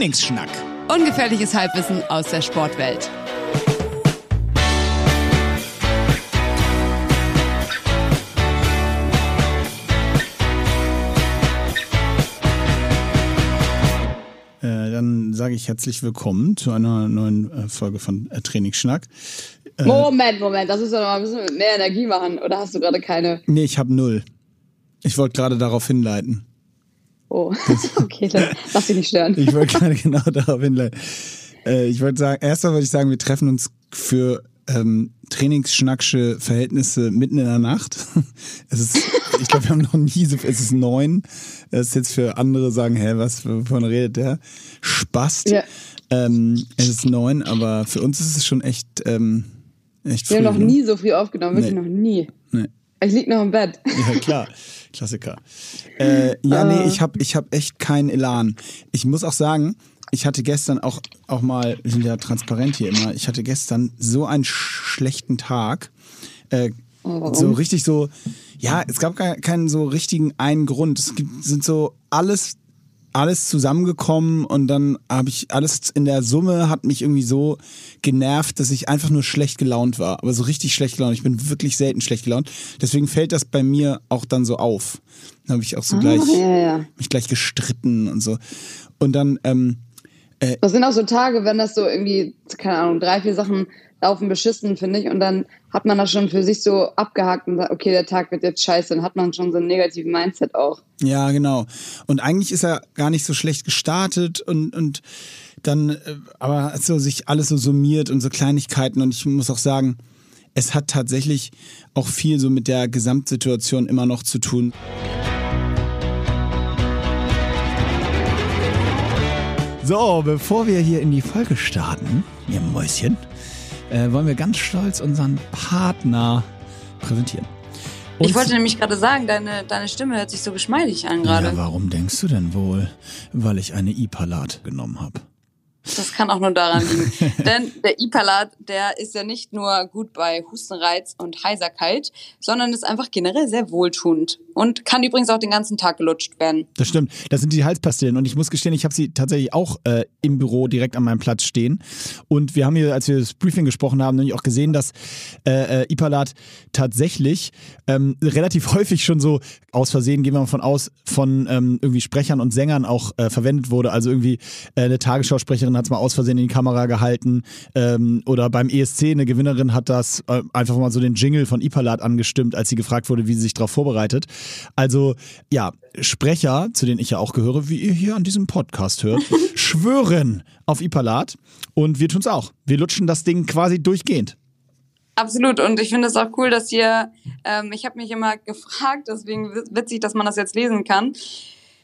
Trainingsschnack. Ungefährliches Halbwissen aus der Sportwelt. Äh, dann sage ich herzlich willkommen zu einer neuen äh, Folge von äh, Trainingsschnack. Moment, Moment, das muss doch noch ein bisschen mehr Energie machen. Oder hast du gerade keine? Nee, ich habe null. Ich wollte gerade darauf hinleiten. Oh, okay, dann lass dich nicht stören. ich wollte gerade genau darauf hinleiten. Äh, ich wollte sagen, erstmal wollte ich sagen, wir treffen uns für ähm, trainingsschnacksche Verhältnisse mitten in der Nacht. Es ist, ich glaube, wir haben noch nie so, es ist neun. Es ist jetzt für andere sagen, hä, was, wovon redet der? Spast. Ja. Ähm, es ist neun, aber für uns ist es schon echt, ähm, echt früh. Wir haben noch ne? nie so früh aufgenommen, wirklich nee. noch nie. Nee. Ich lieg noch im Bett. Ja, klar. Klassiker. Äh, ja, nee, ich habe ich hab echt keinen Elan. Ich muss auch sagen, ich hatte gestern auch, auch mal, wir sind ja transparent hier immer, ich hatte gestern so einen schlechten Tag. Äh, so richtig so, ja, es gab keinen so richtigen einen Grund. Es gibt, sind so alles, alles zusammengekommen und dann habe ich alles in der Summe hat mich irgendwie so genervt, dass ich einfach nur schlecht gelaunt war. Aber so richtig schlecht gelaunt. Ich bin wirklich selten schlecht gelaunt. Deswegen fällt das bei mir auch dann so auf. Dann habe ich auch so ah, gleich ja, ja. mich gleich gestritten und so. Und dann ähm, äh, das sind auch so Tage, wenn das so irgendwie, keine Ahnung, drei, vier Sachen laufen beschissen, finde ich. Und dann hat man das schon für sich so abgehakt und sagt, okay, der Tag wird jetzt scheiße. Dann hat man schon so einen negativen Mindset auch. Ja, genau. Und eigentlich ist er gar nicht so schlecht gestartet und, und dann, äh, aber so sich alles so summiert und so Kleinigkeiten. Und ich muss auch sagen, es hat tatsächlich auch viel so mit der Gesamtsituation immer noch zu tun. So, bevor wir hier in die Folge starten, ihr Mäuschen, äh, wollen wir ganz stolz unseren Partner präsentieren. Und ich wollte nämlich gerade sagen, deine, deine Stimme hört sich so geschmeidig an gerade. Ja, warum denkst du denn wohl? Weil ich eine Ipalat genommen habe. Das kann auch nur daran liegen. Denn der Ipalat, der ist ja nicht nur gut bei Hustenreiz und Heiserkeit, sondern ist einfach generell sehr wohltuend und kann übrigens auch den ganzen Tag gelutscht werden. Das stimmt. Das sind die Halspastillen und ich muss gestehen, ich habe sie tatsächlich auch äh, im Büro direkt an meinem Platz stehen. Und wir haben hier, als wir das Briefing gesprochen haben, nämlich auch gesehen, dass äh, äh, Ipalat tatsächlich ähm, relativ häufig schon so aus Versehen, gehen wir mal von aus, von ähm, irgendwie Sprechern und Sängern auch äh, verwendet wurde. Also irgendwie äh, eine Tagesschausprecherin hat es mal aus Versehen in die Kamera gehalten ähm, oder beim ESC eine Gewinnerin hat das äh, einfach mal so den Jingle von Ipalat angestimmt, als sie gefragt wurde, wie sie sich darauf vorbereitet. Also ja, Sprecher, zu denen ich ja auch gehöre, wie ihr hier an diesem Podcast hört, schwören auf Ipalat und wir tun es auch. Wir lutschen das Ding quasi durchgehend. Absolut. Und ich finde es auch cool, dass ihr, ähm, ich habe mich immer gefragt, deswegen witzig, dass man das jetzt lesen kann.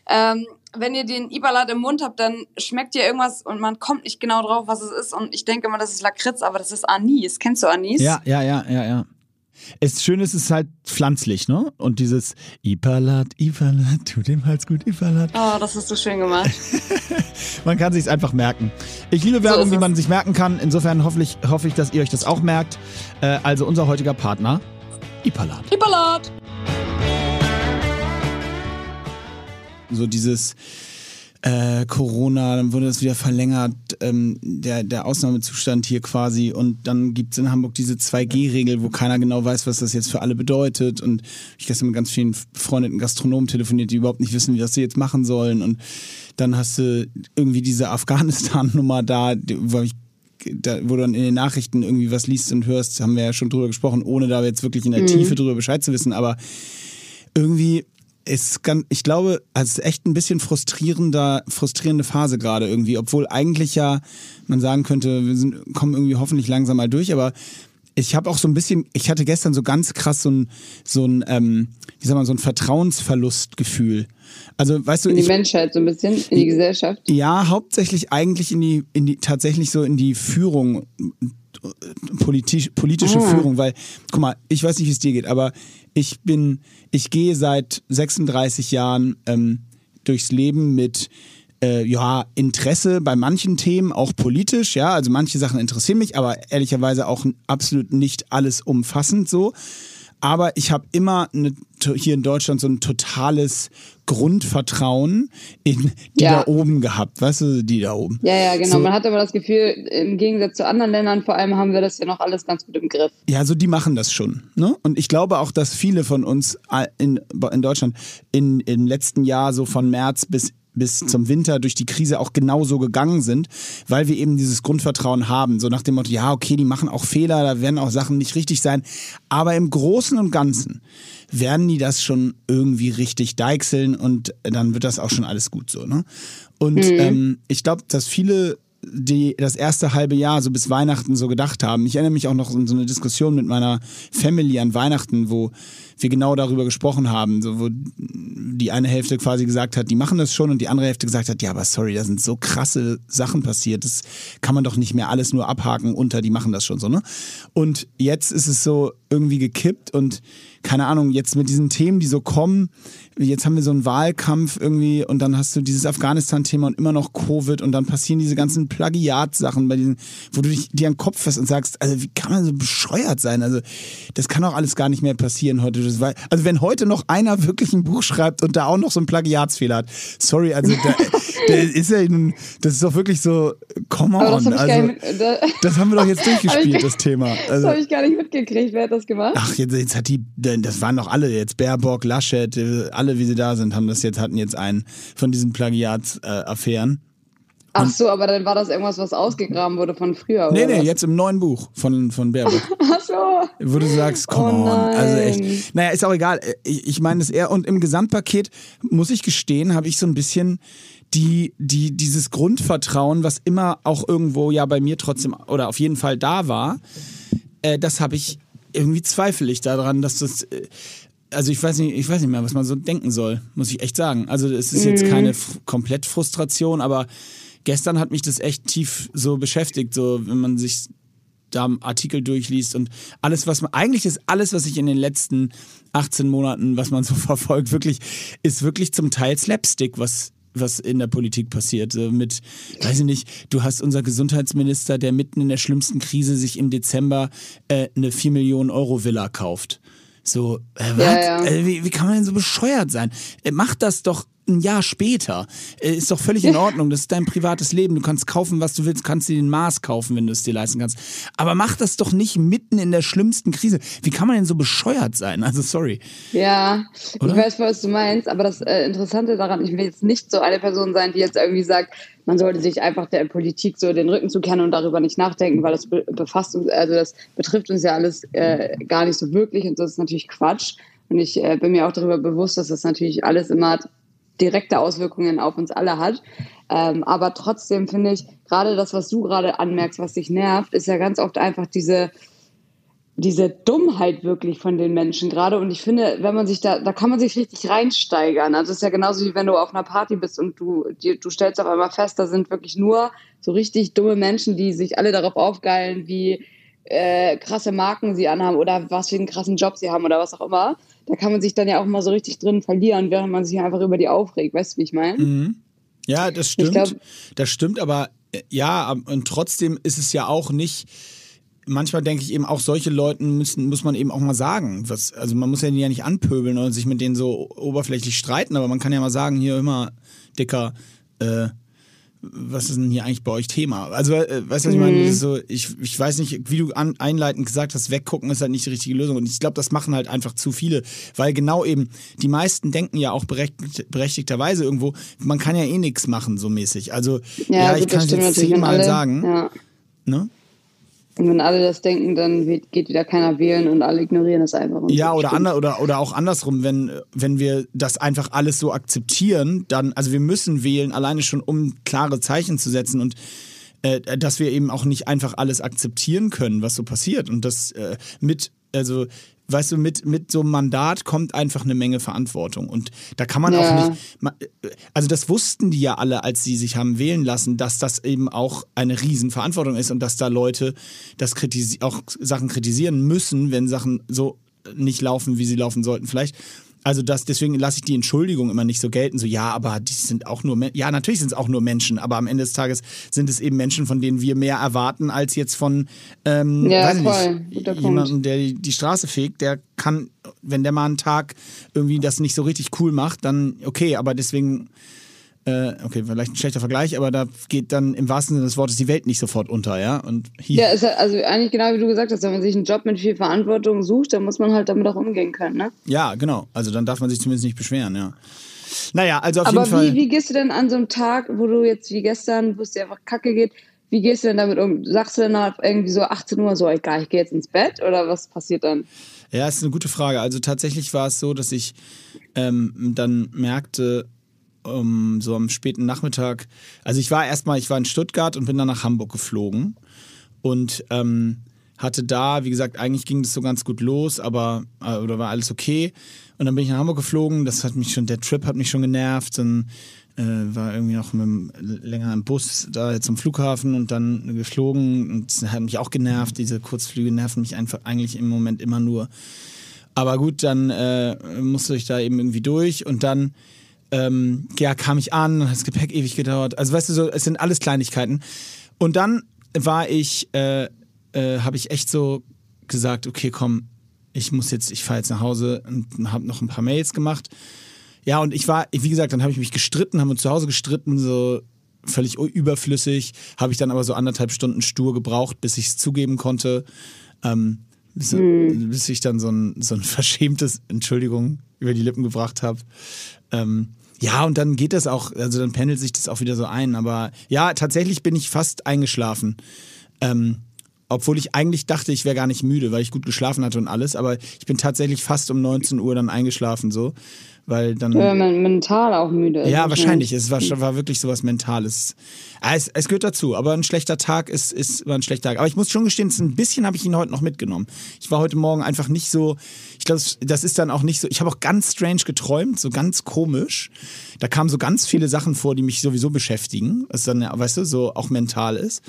Ähm, wenn ihr den Ibalat im Mund habt, dann schmeckt ihr irgendwas und man kommt nicht genau drauf, was es ist. Und ich denke immer, das ist Lakritz, aber das ist Anis. Kennst du Anis? Ja, ja, ja, ja, ja. Es schön ist, es ist halt pflanzlich, ne? Und dieses Ipalat, Ipalat, tut dem Hals gut, Ipalat. Oh, das hast du schön gemacht. man kann sich einfach merken. Ich liebe Werbung, so die man sich merken kann. Insofern hoffe ich, hoffe ich, dass ihr euch das auch merkt. Äh, also unser heutiger Partner, Ipalat. Ipalat! So dieses äh, Corona, dann wurde das wieder verlängert, ähm, der, der Ausnahmezustand hier quasi. Und dann gibt es in Hamburg diese 2G-Regel, wo keiner genau weiß, was das jetzt für alle bedeutet. Und ich gestern mit ganz vielen befreundeten Gastronomen telefoniert, die überhaupt nicht wissen, wie das sie jetzt machen sollen. Und dann hast du irgendwie diese Afghanistan-Nummer da, wo ich da, wo du dann in den Nachrichten irgendwie was liest und hörst, haben wir ja schon drüber gesprochen, ohne da jetzt wirklich in der mhm. Tiefe drüber Bescheid zu wissen, aber irgendwie ist ganz, ich glaube, es ist echt ein bisschen frustrierender, frustrierende Phase gerade irgendwie, obwohl eigentlich ja man sagen könnte, wir sind, kommen irgendwie hoffentlich langsam mal durch, aber ich habe auch so ein bisschen, ich hatte gestern so ganz krass so ein, so ein, ähm, wie sag mal, so ein Vertrauensverlustgefühl. Also, weißt du, in die ich, Menschheit so ein bisschen, in die Gesellschaft. Ja, hauptsächlich eigentlich in die, in die, tatsächlich so in die Führung, politisch, politische ah. Führung, weil, guck mal, ich weiß nicht, wie es dir geht, aber ich bin, ich gehe seit 36 Jahren ähm, durchs Leben mit äh, ja, Interesse bei manchen Themen, auch politisch, ja, also manche Sachen interessieren mich, aber ehrlicherweise auch absolut nicht alles umfassend so. Aber ich habe immer eine, hier in Deutschland so ein totales Grundvertrauen in die Ja. da oben gehabt. Weißt du, die da oben. Ja, ja, genau. So. Man hat aber das Gefühl, im Gegensatz zu anderen Ländern vor allem haben wir das ja noch alles ganz gut im Griff. Ja, so die machen das schon. Ne? Und ich glaube auch, dass viele von uns in, in Deutschland in, im letzten Jahr so von März bis bis zum Winter durch die Krise auch genauso gegangen sind, weil wir eben dieses Grundvertrauen haben. So nach dem Motto, ja, okay, die machen auch Fehler, da werden auch Sachen nicht richtig sein. Aber im Großen und Ganzen werden die das schon irgendwie richtig deichseln und dann wird das auch schon alles gut so. Ne? Und ähm, ich glaube, dass viele die das erste halbe Jahr so bis Weihnachten so gedacht haben. Ich erinnere mich auch noch an so eine Diskussion mit meiner Family an Weihnachten, wo wir genau darüber gesprochen haben, so wo die eine Hälfte quasi gesagt hat, die machen das schon und die andere Hälfte gesagt hat, ja, aber sorry, da sind so krasse Sachen passiert, das kann man doch nicht mehr alles nur abhaken unter, die machen das schon so, ne? Und jetzt ist es so irgendwie gekippt und keine Ahnung, jetzt mit diesen Themen, die so kommen, jetzt haben wir so einen Wahlkampf irgendwie und dann hast du dieses Afghanistan-Thema und immer noch Covid und dann passieren diese ganzen Plagiat-Sachen bei diesen, wo du dich dir an den Kopf fest und sagst, also wie kann man so bescheuert sein? Also das kann auch alles gar nicht mehr passieren heute. Das war, also wenn heute noch einer wirklich ein Buch schreibt und da auch noch so einen Plagiatsfehler hat, sorry, also da, der ist ja, das ist doch wirklich so, come das on. ich, Also, mit- da, das haben wir doch jetzt durchgespielt, das Thema. das Also, habe ich gar nicht mitgekriegt. Wer hat das gemacht? Ach, jetzt, jetzt hat die, das waren doch alle jetzt, Baerbock, Laschet, äh, alle wie sie da sind, haben das jetzt, hatten jetzt einen von diesen Plagiatsaffären. Ach so, aber dann war das irgendwas, was ausgegraben wurde von früher, Nee, oder nee, was? jetzt im neuen Buch von, von Baerbock. Ach so. wo du sagst, come Oh on, also echt. Naja, ist auch egal. Ich, ich meine es eher, und im Gesamtpaket, muss ich gestehen, habe ich so ein bisschen die, die, dieses Grundvertrauen, was immer auch irgendwo ja bei mir trotzdem oder auf jeden Fall da war, äh, das habe ich irgendwie zweifle ich daran, dass das. Äh, also ich weiß nicht, ich weiß nicht mehr, was man so denken soll, muss ich echt sagen. Also es ist jetzt keine f- komplett Frustration, aber gestern hat mich das echt tief so beschäftigt, so wenn man sich da Artikel durchliest und alles, was man, eigentlich ist alles, was ich in den letzten 18 Monaten, was man so verfolgt, wirklich, ist wirklich zum Teil Slapstick, was was in der Politik passiert. Mit, weiß ich nicht, du hast unser Gesundheitsminister, der mitten in der schlimmsten Krise sich im Dezember äh, eine 4 Millionen Euro Villa kauft. So, äh? Ja, ja. Äh, wie, wie kann man denn so bescheuert sein? Äh, mach das doch ein Jahr später. Äh, ist doch völlig in Ordnung. Das ist dein privates Leben. Du kannst kaufen, was du willst. Kannst dir den Mars kaufen, wenn du es dir leisten kannst. Aber mach das doch nicht mitten in der schlimmsten Krise. Wie kann man denn so bescheuert sein? Also, sorry. Ja, Oder? ich weiß, was du meinst, aber das äh, Interessante daran, ich will jetzt nicht so eine Person sein, die jetzt irgendwie sagt, man sollte sich einfach der Politik so den Rücken zukehren und darüber nicht nachdenken, weil das be befasst uns, also das betrifft uns ja alles äh, gar nicht so wirklich und das ist natürlich Quatsch. Und ich äh, bin mir auch darüber bewusst, dass das natürlich alles immer direkte Auswirkungen auf uns alle hat. Ähm, aber trotzdem finde ich, gerade das, was du gerade anmerkst, was dich nervt, ist ja ganz oft einfach diese, diese Dummheit wirklich von den Menschen gerade. Und ich finde, wenn man sich da, da kann man sich richtig reinsteigern. Also es ist ja genauso wie wenn du auf einer Party bist und du, dir, du stellst auf einmal fest, da sind wirklich nur so richtig dumme Menschen, die sich alle darauf aufgeilen, wie äh, krasse Marken sie anhaben oder was für einen krassen Job sie haben oder was auch immer. Da kann man sich dann ja auch mal so richtig drin verlieren, während man sich einfach über die aufregt. Weißt du, wie ich meine? Ja, das stimmt. glaub- das stimmt, aber äh, ja, und trotzdem ist es ja auch nicht. Manchmal denke ich eben auch, solche Leuten müssen, muss man eben auch mal sagen. Was, also man muss ja die ja nicht anpöbeln oder sich mit denen so oberflächlich streiten, aber man kann ja mal sagen, hier immer, Dicker, äh, was ist denn hier eigentlich bei euch Thema? Also, äh, weißt du, was ich meine? Ist So, ich, ich weiß nicht, wie du an, einleitend gesagt hast, weggucken ist halt nicht die richtige Lösung. Und ich glaube, das machen halt einfach zu viele, weil genau eben, die meisten denken ja auch berechtigt, berechtigterweise irgendwo, man kann ja eh nichts machen, so mäßig. Also, ja, ich gut, kann das es jetzt wenn zehnmal alle- sagen. Ja. Ne? Und wenn alle das denken, dann wird- geht wieder keiner wählen und alle ignorieren das einfach. Ja, oder, ander, oder, oder auch andersrum, wenn, wenn wir das einfach alles so akzeptieren, dann, also wir müssen wählen, alleine schon um klare Zeichen zu setzen und äh, dass wir eben auch nicht einfach alles akzeptieren können, was so passiert. Und das äh, mit, also, weißt du, mit, mit so einem Mandat kommt einfach eine Menge Verantwortung. Und da kann man Ja. auch nicht, also das wussten die ja alle, als sie sich haben wählen lassen, dass das eben auch eine Riesenverantwortung ist und dass da Leute das kritisi auch Sachen kritisieren müssen, wenn Sachen so nicht laufen, wie sie laufen sollten. Vielleicht Also das, deswegen lasse ich die Entschuldigung immer nicht so gelten, so ja, aber die sind auch nur, Men ja, natürlich sind es auch nur Menschen, aber am Ende des Tages sind es eben Menschen, von denen wir mehr erwarten, als jetzt von, ähm, Ja, weiß nicht, jemanden, der die, die Straße fegt, der kann, wenn der mal einen Tag irgendwie das nicht so richtig cool macht, dann okay, aber deswegen, äh, okay, vielleicht ein schlechter Vergleich, aber da geht dann im wahrsten Sinne des Wortes die Welt nicht sofort unter, ja, und hier, Ja, ist ja, also eigentlich genau wie du gesagt hast, wenn man sich einen Job mit viel Verantwortung sucht, dann muss man halt damit auch umgehen können, ne? ja, genau, also dann darf man sich zumindest nicht beschweren, ja. Naja, also auf Aber jeden Fall. wie, wie gehst du denn an so einem Tag, wo du jetzt wie gestern, wo es dir einfach kacke geht, wie gehst du denn damit um? Sagst du dann halt irgendwie so 18 Uhr so, egal, ich gehe jetzt ins Bett oder was passiert dann? Ja, ist eine gute Frage. Also tatsächlich war es so, dass ich ähm, dann merkte, um, so am späten Nachmittag, also ich war erstmal, ich war in Stuttgart und bin dann nach Hamburg geflogen und ähm, hatte da, wie gesagt, eigentlich ging das so ganz gut los, aber äh, oder war alles okay. Und dann bin ich nach Hamburg geflogen. Das hat mich schon, der Trip hat mich schon genervt. Dann äh, war irgendwie noch mit dem, länger im Bus da zum Flughafen und dann geflogen. Und das hat mich auch genervt. Diese Kurzflüge nerven mich einfach eigentlich im Moment immer nur. Aber gut, dann äh, musste ich da eben irgendwie durch und dann ähm, ja, kam ich an, hat das Gepäck ewig gedauert. Also weißt du, so, es sind alles Kleinigkeiten. Und dann war ich, äh, äh, habe ich echt so gesagt, okay, komm, ich muss jetzt, ich fahre jetzt nach Hause und habe noch ein paar Mails gemacht. Ja, und ich war, wie gesagt, dann habe ich mich gestritten, haben uns zu Hause gestritten, so völlig überflüssig, habe ich dann aber so anderthalb Stunden stur gebraucht, bis ich es zugeben konnte. Ähm, bis, bis ich dann so ein, so ein verschämtes Entschuldigung über die Lippen gebracht habe. Ähm, ja, und dann geht das auch, also dann pendelt sich das auch wieder so ein. Aber ja, tatsächlich bin ich fast eingeschlafen. Ähm, obwohl ich eigentlich dachte, ich wäre gar nicht müde, weil ich gut geschlafen hatte und alles. Aber ich bin tatsächlich fast um 19 Uhr dann eingeschlafen, so. Weil dann. Wenn man mental auch müde ist. Ja, wahrscheinlich. Es war, war wirklich sowas Mentales. Ah, Es, es gehört dazu, aber ein schlechter Tag ist, ist war ein schlechter Tag. Aber ich muss schon gestehen, ein bisschen habe ich ihn heute noch mitgenommen. Ich war heute Morgen einfach nicht so, ich glaube, das ist dann auch nicht so, ich habe auch ganz strange geträumt, so ganz komisch. Da kamen so ganz viele Sachen vor, die mich sowieso beschäftigen, was dann, ja, weißt du, so auch mental ist.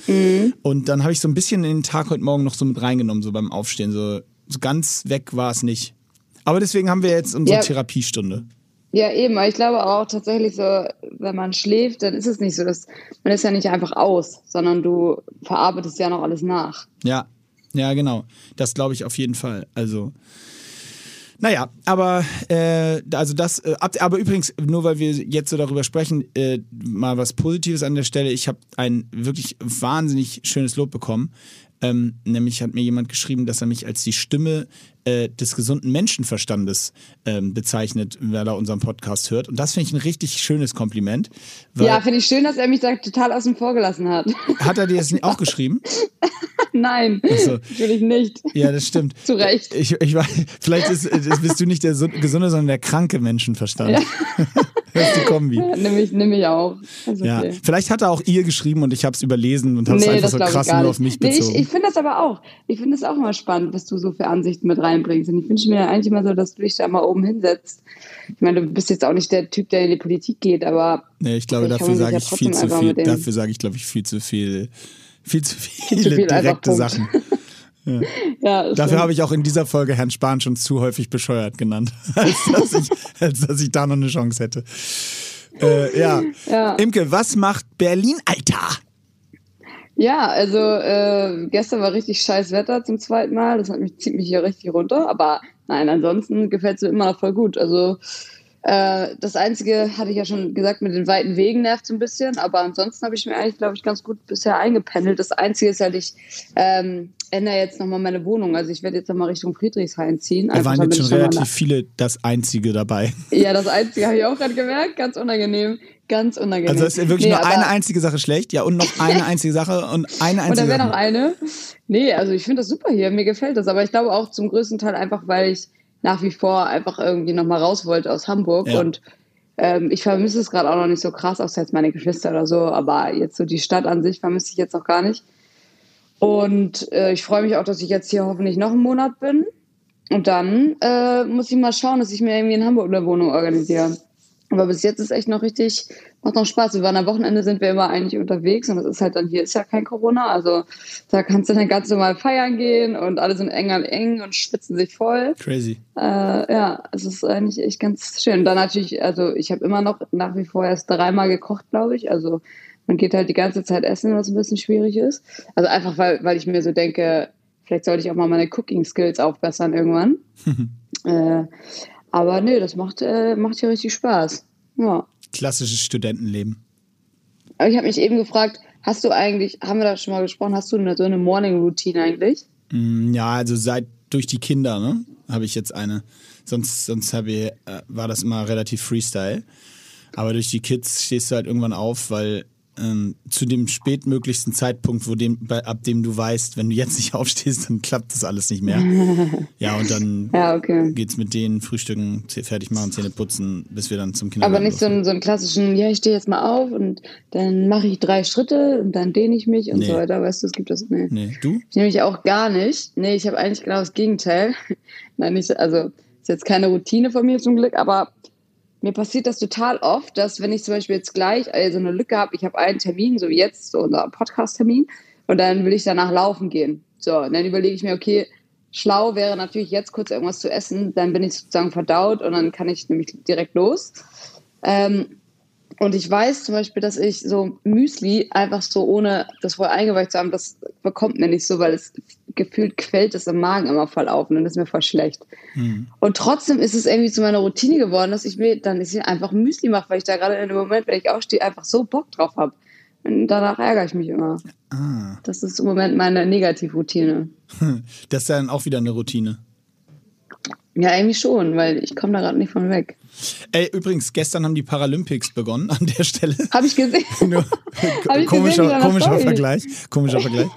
Und dann habe ich so ein bisschen in den Tag heute Morgen noch so mit reingenommen, so beim Aufstehen. So, so ganz weg war es nicht. Aber deswegen haben wir jetzt unsere Ja. Therapiestunde. Ja, eben. Aber ich glaube auch tatsächlich so, wenn man schläft, dann ist es nicht so, dass man ist ja nicht einfach aus, sondern du verarbeitest ja noch alles nach. Ja, ja, genau. Das glaube ich auf jeden Fall. Also, naja, aber äh, also das, äh, ab- aber übrigens, nur weil wir jetzt so darüber sprechen, äh, mal was Positives an der Stelle. Ich habe ein wirklich wahnsinnig schönes Lob bekommen. Ähm, nämlich hat mir jemand geschrieben, dass er mich als die Stimme äh, des gesunden Menschenverstandes ähm, bezeichnet, weil er unseren Podcast hört. Und das finde ich ein richtig schönes Kompliment. Ja, finde ich schön, dass er mich da total außen vor gelassen hat. Hat er dir das auch geschrieben? Nein, so. natürlich nicht. Ja, das stimmt. Zu Recht. Ich, ich vielleicht ist, ist, bist du nicht der gesunde, sondern der kranke Menschenverstand. das ist die Kombi. Nimm ich, nimm ich auch. Ist Ja. okay. Vielleicht hat er auch ihr geschrieben und ich habe es überlesen und habe es Nee, einfach das so krass nur auf mich nee, ich bezogen. ich finde das aber auch. Ich finde es auch immer spannend, was du so für Ansichten mit reinbringst. Und ich wünsche mir eigentlich immer so, dass du dich da mal oben hinsetzt. Ich meine, du bist jetzt auch nicht der Typ, der in die Politik geht, aber nee, ich glaube, dafür sage ja ich viel zu viel. Dafür sage ich, glaube ich, viel zu viel. Viel zu viele zu viel, direkte. Sachen. ja. Dafür habe ich auch in dieser Folge Herrn Spahn schon zu häufig bescheuert genannt, als dass ich, als dass ich da noch eine Chance hätte. Äh, ja. Ja. Imke, was macht Berlin, Alter? Ja, also äh, gestern war richtig scheiß Wetter zum zweiten Mal. Das hat mich, zieht mich hier richtig runter. Aber nein, ansonsten gefällt es mir immer noch voll gut. Also äh, das Einzige, hatte ich ja schon gesagt, mit den weiten Wegen nervt so ein bisschen. Aber ansonsten habe ich mir eigentlich, glaube ich, ganz gut bisher eingependelt. Das Einzige ist halt, ich ähm, ändere jetzt nochmal meine Wohnung. Also ich werde jetzt nochmal Richtung Friedrichshain ziehen. Da waren jetzt schon relativ viele das Einzige dabei. Ja, das Einzige habe ich auch gerade gemerkt. Ganz unangenehm. Ganz unangenehm. Also es ist wirklich Nee, nur eine einzige Sache schlecht, ja, und noch eine einzige Sache und eine Und einzige dann wäre noch eine. Nee, also ich finde das super hier. Mir gefällt das. Aber ich glaube auch zum größten Teil einfach, weil ich nach wie vor einfach irgendwie nochmal raus wollte aus Hamburg. Ja. Und ähm, ich vermisse es gerade auch noch nicht so krass, außer jetzt meine Geschwister oder so. Aber jetzt so die Stadt an sich vermisse ich jetzt noch gar nicht. Und äh, ich freue mich auch, dass ich jetzt hier hoffentlich noch einen Monat bin. Und dann äh, muss ich mal schauen, dass ich mir irgendwie in Hamburg eine Wohnung organisiere. Aber bis jetzt ist echt noch richtig, macht noch Spaß. Wir waren am Wochenende sind wir immer eigentlich unterwegs und das ist halt dann, hier ist ja kein Corona, also da kannst du dann ganz normal feiern gehen und alle sind eng an eng und schwitzen sich voll. Crazy. Äh, ja, es ist eigentlich echt ganz schön. Und dann natürlich, also ich habe immer noch nach wie vor erst dreimal gekocht, glaube ich. Also man geht halt die ganze Zeit essen, was ein bisschen schwierig ist. Also einfach, weil, weil ich mir so denke, vielleicht sollte ich auch mal meine Cooking Skills aufbessern irgendwann. äh, aber nee, das macht, äh, macht hier richtig Spaß. Ja. Klassisches Studentenleben. Aber ich habe mich eben gefragt, hast du eigentlich, haben wir da schon mal gesprochen, hast du eine, so eine Morning Routine eigentlich? Mm, ja, also seit durch die Kinder, ne, habe ich jetzt eine. Sonst, sonst ich, äh, war das immer relativ Freestyle. Aber durch die Kids stehst du halt irgendwann auf, weil ähm, zu dem spätmöglichsten Zeitpunkt, wo dem, bei, ab dem du weißt, wenn du jetzt nicht aufstehst, dann klappt das alles nicht mehr. ja, und dann ja, okay. geht's mit denen Frühstücken, fertig machen, Zähne putzen, bis wir dann zum Kindergarten Aber nicht so einen, so einen klassischen, ja, ich stehe jetzt mal auf und dann mache ich drei Schritte und dann dehne ich mich und nee. so weiter. Weißt du, es gibt das, nee. Nee, du? Ich nehme mich auch gar nicht. Nee, ich habe eigentlich genau das Gegenteil. Nein, nicht, also ist jetzt keine Routine von mir zum Glück, aber mir passiert das total oft, dass wenn ich zum Beispiel jetzt gleich also eine Lücke habe, ich habe einen Termin, so wie jetzt, so unser Podcast-Termin, und dann will ich danach laufen gehen. So, und dann überlege ich mir, okay, schlau wäre natürlich jetzt kurz irgendwas zu essen, dann bin ich sozusagen verdaut und dann kann ich nämlich direkt los. Ähm, und ich weiß zum Beispiel, dass ich so Müsli einfach so ohne das vorher eingeweicht zu haben, das bekommt mir nicht so, weil es gefühlt quält es im Magen immer voll auf und dann ist mir voll schlecht. Mhm. Und trotzdem ist es irgendwie zu meiner Routine geworden, dass ich mir dann ich einfach Müsli mache, weil ich da gerade in dem Moment, wenn ich aufstehe, einfach so Bock drauf habe. Und danach ärgere ich mich immer. Ah. Das ist im Moment meine Negativroutine. Das ist dann auch wieder eine Routine. Ja, irgendwie schon, weil ich komme da gerade nicht von weg. Ey, übrigens, gestern haben die Paralympics begonnen an der Stelle. Habe ich gesehen. Nur, Hab ich komischer gesehen komischer Vergleich. Komischer Vergleich.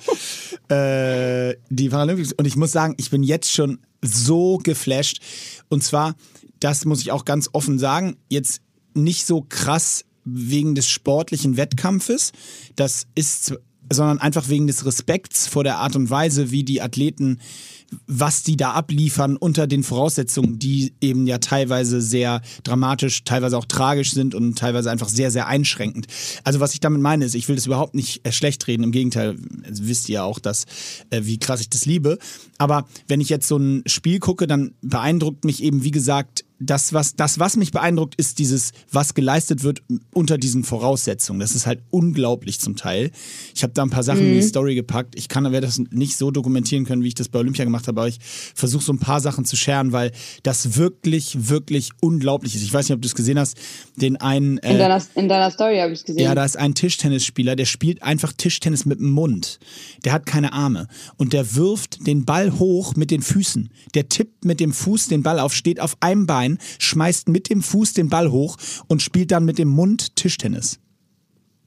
äh, die Paralympics. Und ich muss sagen, ich bin jetzt schon so geflasht. Und zwar, das muss ich auch ganz offen sagen, jetzt nicht so krass wegen des sportlichen Wettkampfes. Das ist, sondern einfach wegen des Respekts vor der Art und Weise, wie die Athleten was die da abliefern unter den Voraussetzungen, die eben ja teilweise sehr dramatisch, teilweise auch tragisch sind und teilweise einfach sehr, sehr einschränkend. Also was ich damit meine ist, ich will das überhaupt nicht äh, schlecht reden, im Gegenteil, also wisst ihr ja auch, dass, äh, wie krass ich das liebe. Aber wenn ich jetzt so ein Spiel gucke, dann beeindruckt mich eben, wie gesagt, das was, das, was mich beeindruckt, ist dieses, was geleistet wird unter diesen Voraussetzungen. Das ist halt unglaublich zum Teil. Ich habe da ein paar Sachen mhm. in die mhm. Story gepackt. Ich kann werde das nicht so dokumentieren können, wie ich das bei Olympia gemacht habe, aber ich versuche so ein paar Sachen zu scheren, weil das wirklich, wirklich unglaublich ist. Ich weiß nicht, ob du es gesehen hast. Den einen. Äh, in, deiner, in deiner Story habe ich es gesehen. Ja, da ist ein Tischtennisspieler, der spielt einfach Tischtennis mit dem Mund. Der hat keine Arme. Und der wirft den Ball hoch mit den Füßen. Der tippt mit dem Fuß den Ball auf, steht auf einem Bein rein, schmeißt mit dem Fuß den Ball hoch und spielt dann mit dem Mund Tischtennis.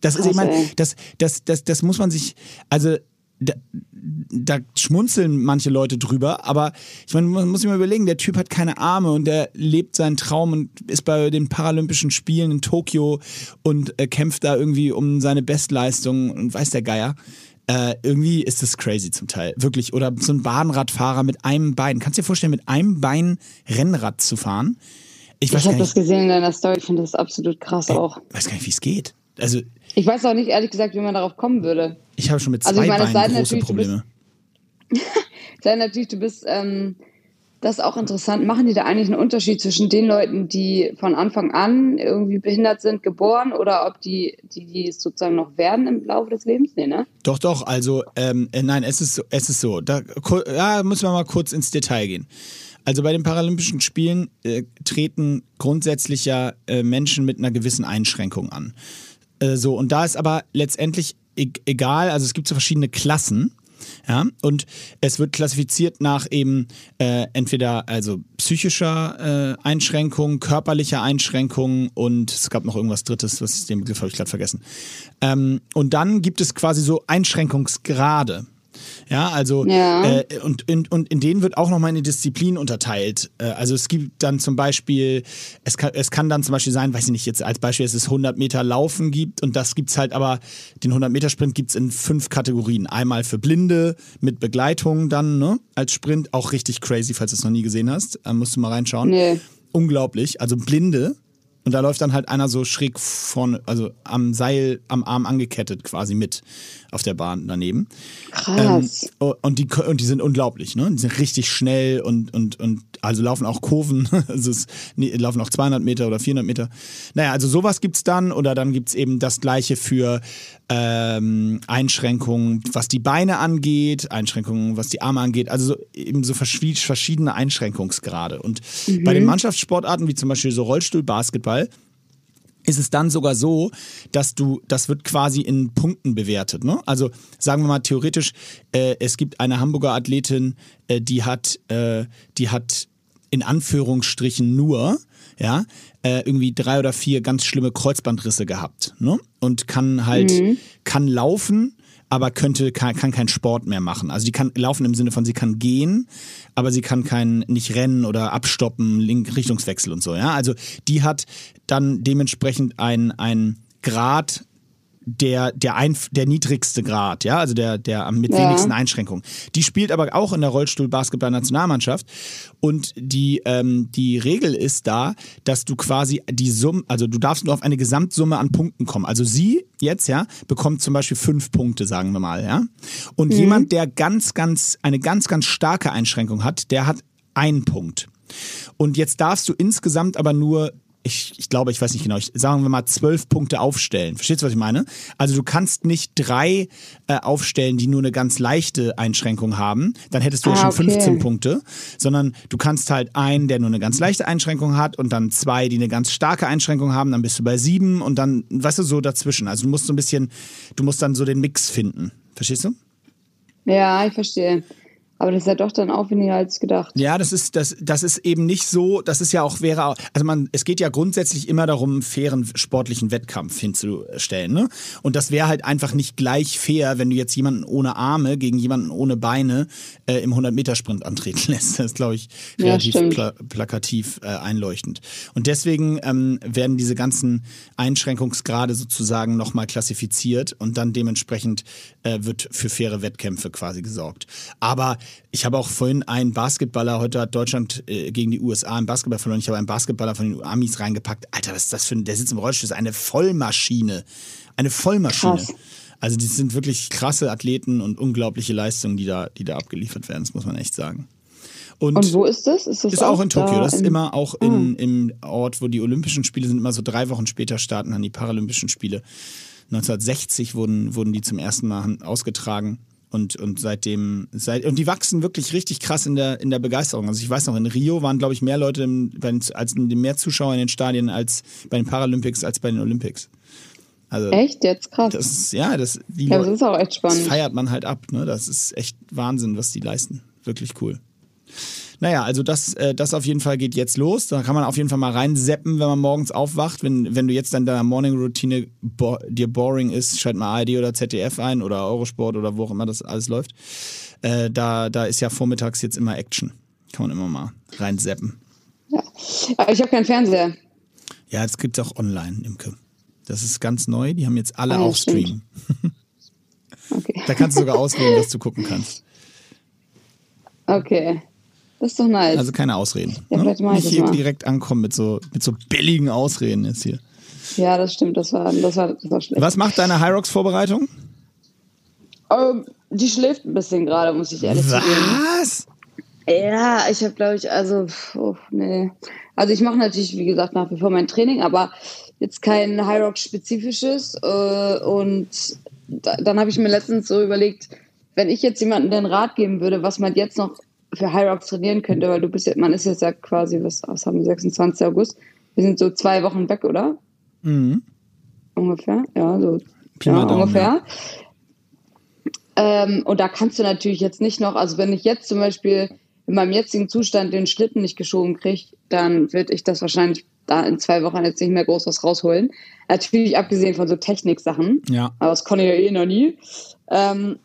Das ist, ich meine, das, das, das, das muss man sich, also da, da, schmunzeln manche Leute drüber, aber ich meine, man muss sich mal überlegen, der Typ hat keine Arme und der lebt seinen Traum und ist bei den Paralympischen Spielen in Tokio und äh, kämpft da irgendwie um seine Bestleistung und weiß der Geier. Äh, irgendwie ist das crazy zum Teil. Wirklich. Oder so ein Bahnradfahrer mit einem Bein. Kannst du dir vorstellen, mit einem Bein Rennrad zu fahren? Ich, ich habe das gesehen in deiner Story. Ich finde das absolut krass ey, auch. Ich weiß gar nicht, wie es geht. Also, ich weiß auch nicht, ehrlich gesagt, wie man darauf kommen würde. Ich habe schon mit zwei also ich meine, Beinen große Probleme. Sei natürlich, du bist ähm, das ist auch interessant. Machen die da eigentlich einen Unterschied zwischen den Leuten, die von Anfang an irgendwie behindert sind, geboren oder ob die, die, die es sozusagen noch werden im Laufe des Lebens? Nee, ne? Doch, doch. Also, ähm, äh, nein, es ist, es ist so. Da ja, müssen wir mal kurz ins Detail gehen. Also bei den Paralympischen Spielen äh, treten grundsätzlich ja äh, Menschen mit einer gewissen Einschränkung an. Äh, so, und da ist aber letztendlich e egal, also es gibt so verschiedene Klassen. Ja, und es wird klassifiziert nach eben äh, entweder also psychischer äh, Einschränkung, körperlicher Einschränkung und es gab noch irgendwas Drittes, was ich den Begriff habe ich gerade vergessen. Ähm, und dann gibt es quasi so Einschränkungsgrade. Ja, also ja. Äh, und, und, und in denen wird auch nochmal eine Disziplin unterteilt. Äh, also es gibt dann zum Beispiel, es kann, es kann dann zum Beispiel sein, weiß ich nicht, jetzt als Beispiel, dass es 100 Meter Laufen gibt und das gibt es halt aber, den 100 Meter Sprint gibt es in fünf Kategorien. Einmal für Blinde mit Begleitung dann, ne, als Sprint, auch richtig crazy, falls du es noch nie gesehen hast, äh, musst du mal reinschauen. Nee. Unglaublich, also Blinde Und da läuft dann halt einer so schräg vorne, also am Seil, am Arm angekettet quasi mit auf der Bahn daneben. Krass. Ähm, und, die, und die sind unglaublich, ne? Die sind richtig schnell und, und, und also laufen auch Kurven, also es laufen auch 200 Meter oder 400 Meter. Naja, also sowas gibt's dann oder dann gibt's eben das gleiche für ähm, Einschränkungen, was die Beine angeht, Einschränkungen, was die Arme angeht, also so, eben so verschiedene Einschränkungsgrade. Und mhm. bei den Mannschaftssportarten wie zum Beispiel so Rollstuhl, Basketball, ist es dann sogar so, dass du, das wird quasi in Punkten bewertet. Ne? Also sagen wir mal theoretisch, äh, es gibt eine Hamburger Athletin, äh, die hat, äh, die hat in Anführungsstrichen nur, ja, äh, irgendwie drei oder vier ganz schlimme Kreuzbandrisse gehabt, ne? Und kann halt, mhm. kann laufen, aber könnte, kann, kann keinen Sport mehr machen. Also die kann laufen im Sinne von, sie kann gehen, aber sie kann kein, nicht rennen oder abstoppen, Richtungswechsel und so, ja. Also die hat dann dementsprechend ein, ein Grad der, der, ein, der niedrigste Grad, ja, also der, der mit ja. wenigsten Einschränkungen. Die spielt aber auch in der Rollstuhl-Basketball-Nationalmannschaft. Und die, ähm, die Regel ist da, dass du quasi die Summe, also du darfst nur auf eine Gesamtsumme an Punkten kommen. Also sie jetzt, ja, bekommt zum Beispiel fünf Punkte, sagen wir mal, ja. Und mhm. jemand, der ganz, ganz, eine ganz, ganz starke Einschränkung hat, der hat einen Punkt. Und jetzt darfst du insgesamt aber nur ich, ich glaube, ich weiß nicht genau, ich, sagen wir mal zwölf Punkte aufstellen. Verstehst du, was ich meine? Also du kannst nicht drei äh, aufstellen, die nur eine ganz leichte Einschränkung haben. Dann hättest du ah, ja schon okay. 15 Punkte. Sondern du kannst halt einen, der nur eine ganz leichte Einschränkung hat und dann zwei, die eine ganz starke Einschränkung haben. Dann bist du bei sieben und dann, weißt du, so dazwischen. Also du musst so ein bisschen, du musst dann so den Mix finden. Verstehst du? Ja, ich verstehe. Aber das ist ja doch dann auch weniger als gedacht. Ja, das ist, das, das ist eben nicht so, das ist ja auch, wäre, also man, es geht ja grundsätzlich immer darum, einen fairen sportlichen Wettkampf hinzustellen. Ne? Und das wäre halt einfach nicht gleich fair, wenn du jetzt jemanden ohne Arme gegen jemanden ohne Beine äh, im 100-Meter-Sprint antreten lässt. Das ist, glaube ich, relativ ja, pla plakativ äh, einleuchtend. Und deswegen ähm, werden diese ganzen Einschränkungsgrade sozusagen nochmal klassifiziert und dann dementsprechend äh, wird für faire Wettkämpfe quasi gesorgt. Aber ich habe auch vorhin einen Basketballer, heute hat Deutschland äh, gegen die USA im Basketball verloren. Ich habe einen Basketballer von den Amis reingepackt. Alter, was ist das für ein, der sitzt im Rollstuhl, das ist eine Vollmaschine. Eine Vollmaschine. Krass. Also die sind wirklich krasse Athleten und unglaubliche Leistungen, die da, die da abgeliefert werden, das muss man echt sagen. Und, und, wo ist das? Ist das ist auch, auch in Tokio. Das ist immer auch in, ah. im Ort, wo die Olympischen Spiele sind. Immer so drei Wochen später starten dann die Paralympischen Spiele. 1960 wurden, wurden die zum ersten Mal ausgetragen. Und, und seitdem, seit, und die wachsen wirklich richtig krass in der, in der Begeisterung. Also ich weiß noch, in Rio waren, glaube ich, mehr Leute, im, als mehr Zuschauer in den Stadien als bei den Paralympics als bei den Olympics. Also, echt? Jetzt krass. Das ist, ja, das, die ja, das ist auch echt spannend. Das feiert man halt ab. Ne? Das ist echt Wahnsinn, was die leisten. Wirklich cool. Naja, also das, äh, das auf jeden Fall geht jetzt los. Da kann man auf jeden Fall mal reinseppen, wenn man morgens aufwacht. Wenn, wenn du jetzt dann deiner Morning-Routine bo dir boring ist, schalt mal ARD oder ZDF ein oder Eurosport oder wo auch immer das alles läuft. Äh, da, da ist ja vormittags jetzt immer Action. Kann man immer mal reinseppen. Ja, aber ich habe keinen Fernseher. Ja, das gibt es auch online, Imke. Das ist ganz neu. Die haben jetzt alle ah, auch Stream. okay. Da kannst du sogar auswählen, was du gucken kannst. Okay. Das ist doch nice. Also keine Ausreden. Ja, ne? Nicht hier mal. direkt ankommen mit so, mit so billigen Ausreden jetzt hier. Ja, das stimmt. Das war, das war, das war schlecht. Was macht deine Hyrox-Vorbereitung? Um, die schläft ein bisschen gerade, muss ich ehrlich sagen. Was? Ja, ich habe, glaube ich, also, oh, nee. Also ich mache natürlich, wie gesagt, nach wie vor mein Training, aber jetzt kein Hyrox-spezifisches. Äh, und da, dann habe ich mir letztens so überlegt, wenn ich jetzt jemandem den Rat geben würde, was man jetzt noch für High Rocks trainieren könnte, weil du bist ja, man ist jetzt ja quasi, was, was haben wir, 26. August. Wir sind so zwei Wochen weg, oder? Mhm. Ungefähr, ja, so ja, ungefähr. Ähm, und da kannst du natürlich jetzt nicht noch, also wenn ich jetzt zum Beispiel in meinem jetzigen Zustand den Schlitten nicht geschoben kriege, dann würde ich das wahrscheinlich da in zwei Wochen jetzt nicht mehr groß was rausholen. Natürlich abgesehen von so Techniksachen. Ja. Aber das konnte ich ja eh noch nie. Ähm,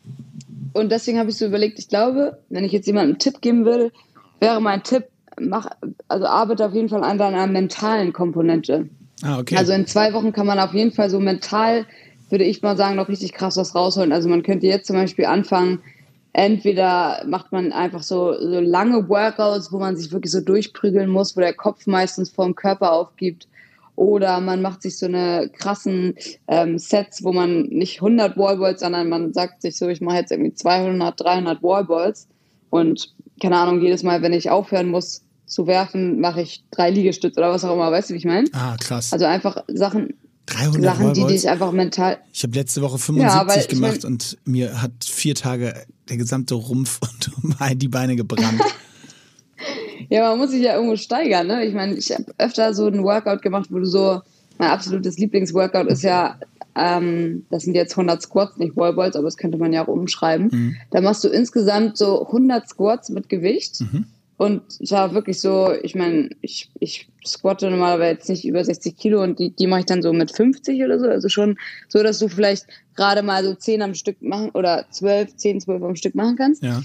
und deswegen habe ich so überlegt, ich glaube, wenn ich jetzt jemandem einen Tipp geben würde, wäre mein Tipp, mach, also arbeite auf jeden Fall an deiner mentalen Komponente. Ah, okay. Also in zwei Wochen kann man auf jeden Fall so mental, würde ich mal sagen, noch richtig krass was rausholen. Also man könnte jetzt zum Beispiel anfangen, entweder macht man einfach so, so lange Workouts, wo man sich wirklich so durchprügeln muss, wo der Kopf meistens vor dem Körper aufgibt. Oder man macht sich so eine krassen ähm, Sets, wo man nicht 100 Wallballs, sondern man sagt sich so, ich mache jetzt irgendwie 200, 300 Wallballs. Und keine Ahnung, jedes Mal, wenn ich aufhören muss zu werfen, mache ich drei Liegestütze oder was auch immer. Weißt du, wie ich meine? Ah, krass. Also einfach Sachen, 300 Sachen, die dich einfach mental. Ich habe letzte Woche 75 Ja, weil ich gemacht mein- und mir hat vier Tage der gesamte Rumpf und die Beine gebrannt. Ja, man muss sich ja irgendwo steigern, ne? Ich meine, ich habe öfter so einen Workout gemacht, wo du so, mein absolutes Lieblingsworkout ist ja, ähm, das sind jetzt 100 Squats, nicht Wallballs, aber das könnte man ja auch umschreiben. Da machst du insgesamt so 100 Squats mit Gewicht. Und es war wirklich so, ich meine, ich, ich squatte normalerweise jetzt nicht über 60 Kilo und die, die mache ich dann so mit 50 oder so. Also schon so, dass du vielleicht gerade mal so 10 am Stück machen oder 12, 10, 12 am Stück machen kannst. Ja.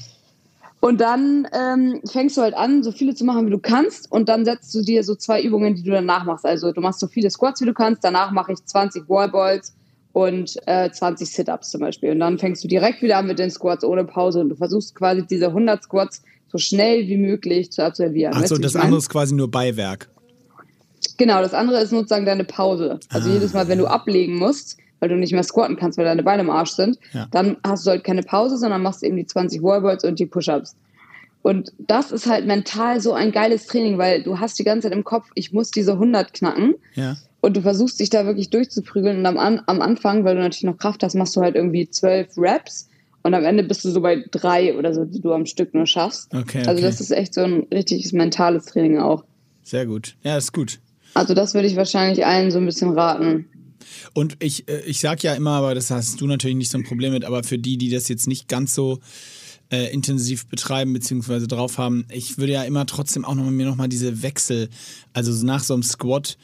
Und dann ähm, fängst du halt an, so viele zu machen, wie du kannst. Und dann setzt du dir so zwei Übungen, die du danach machst. Also du machst so viele Squats, wie du kannst. Danach mache ich 20 Wallballs und äh, 20 Sit-Ups zum Beispiel. Und dann fängst du direkt wieder an mit den Squats ohne Pause. Und du versuchst quasi diese 100 Squats so schnell wie möglich zu absolvieren. Achso, das andere ist quasi nur Beiwerk. Genau, das andere ist sozusagen deine Pause. Also Ah. jedes Mal, wenn du ablegen musst, weil du nicht mehr squatten kannst, weil deine Beine im Arsch sind, Ja. dann hast du halt keine Pause, sondern machst eben die 20 Wallballs und die Push-Ups. Und das ist halt mental so ein geiles Training, weil du hast die ganze Zeit im Kopf, ich muss diese 100 knacken Ja. und du versuchst dich da wirklich durchzuprügeln und am, am Anfang, weil du natürlich noch Kraft hast, machst du halt irgendwie 12 Reps und am Ende bist du so bei drei oder so, die du am Stück nur schaffst. Okay, Also okay. das ist echt so ein richtiges mentales Training auch. Sehr gut. Ja, ist gut. Also das würde ich wahrscheinlich allen so ein bisschen raten. Und ich, äh, ich sag ja immer, aber das hast du natürlich nicht so ein Problem mit, aber für die, die das jetzt nicht ganz so äh, intensiv betreiben beziehungsweise drauf haben, ich würde ja immer trotzdem auch noch mir nochmal diese Wechsel, also so nach so einem Squat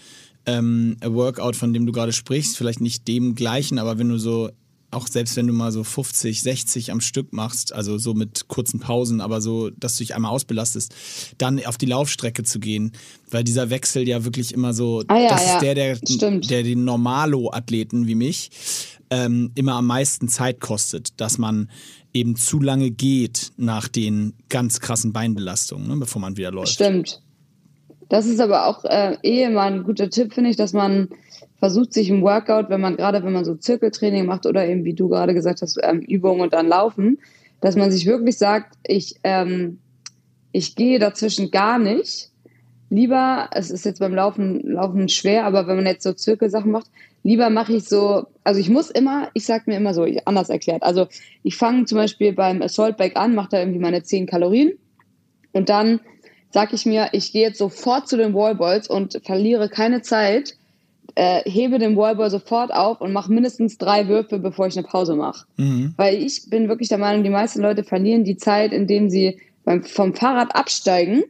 ähm, Workout, von dem du gerade sprichst, vielleicht nicht dem gleichen, aber wenn du so auch selbst wenn du mal so 50, 60 am Stück machst, also so mit kurzen Pausen, aber so, dass du dich einmal ausbelastest, dann auf die Laufstrecke zu gehen, weil dieser Wechsel ja wirklich immer so, Ah ja, das ja, ist der, der, stimmt. der den Normalo-Athleten wie mich ähm, immer am meisten Zeit kostet, dass man eben zu lange geht nach den ganz krassen Beinbelastungen, ne, bevor man wieder läuft. Stimmt. Das ist aber auch äh, eh immer ein guter Tipp, finde ich, dass man versucht, sich im Workout, wenn man gerade, wenn man so Zirkeltraining macht oder eben, wie du gerade gesagt hast, ähm, Übungen und dann Laufen, dass man sich wirklich sagt, ich, ähm, ich gehe dazwischen gar nicht. Lieber, es ist jetzt beim Laufen, Laufen schwer, aber wenn man jetzt so Zirkelsachen macht, lieber mache ich so, also ich muss immer, ich sag mir immer so, anders erklärt. Also ich fange zum Beispiel beim Assault Bike an, mache da irgendwie meine 10 Kalorien und dann sag ich mir, ich gehe jetzt sofort zu den Wallballs und verliere keine Zeit, äh, hebe den Wallball sofort auf und mache mindestens drei Würfe, bevor ich eine Pause mache. Mhm. Weil ich bin wirklich der Meinung, die meisten Leute verlieren die Zeit, indem sie beim, vom Fahrrad absteigen,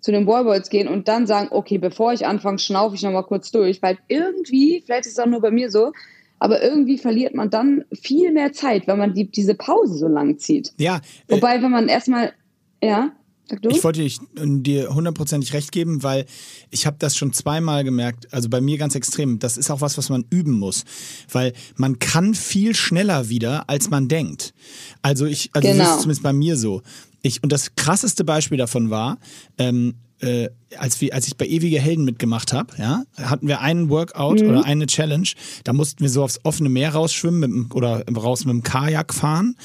zu den Wallballs gehen und dann sagen, okay, bevor ich anfange, schnaufe ich nochmal kurz durch, weil irgendwie, vielleicht ist es auch nur bei mir so, aber irgendwie verliert man dann viel mehr Zeit, wenn man die, diese Pause so lang zieht. Ja, äh, Wobei, wenn man erstmal, ja? Ich wollte dich- dir hundertprozentig recht geben, weil ich habe das schon zweimal gemerkt, also bei mir ganz extrem. Das ist auch was, was man üben muss, weil man kann viel schneller wieder, als man denkt. Also ich, also das Genau. ist zumindest bei mir so. Ich, und das krasseste Beispiel davon war, ähm, äh, als, wir, als ich bei Ewige Helden mitgemacht habe, ja, hatten wir einen Workout oder eine Challenge, da mussten wir so aufs offene Meer rausschwimmen mit, oder raus mit dem Kajak fahren.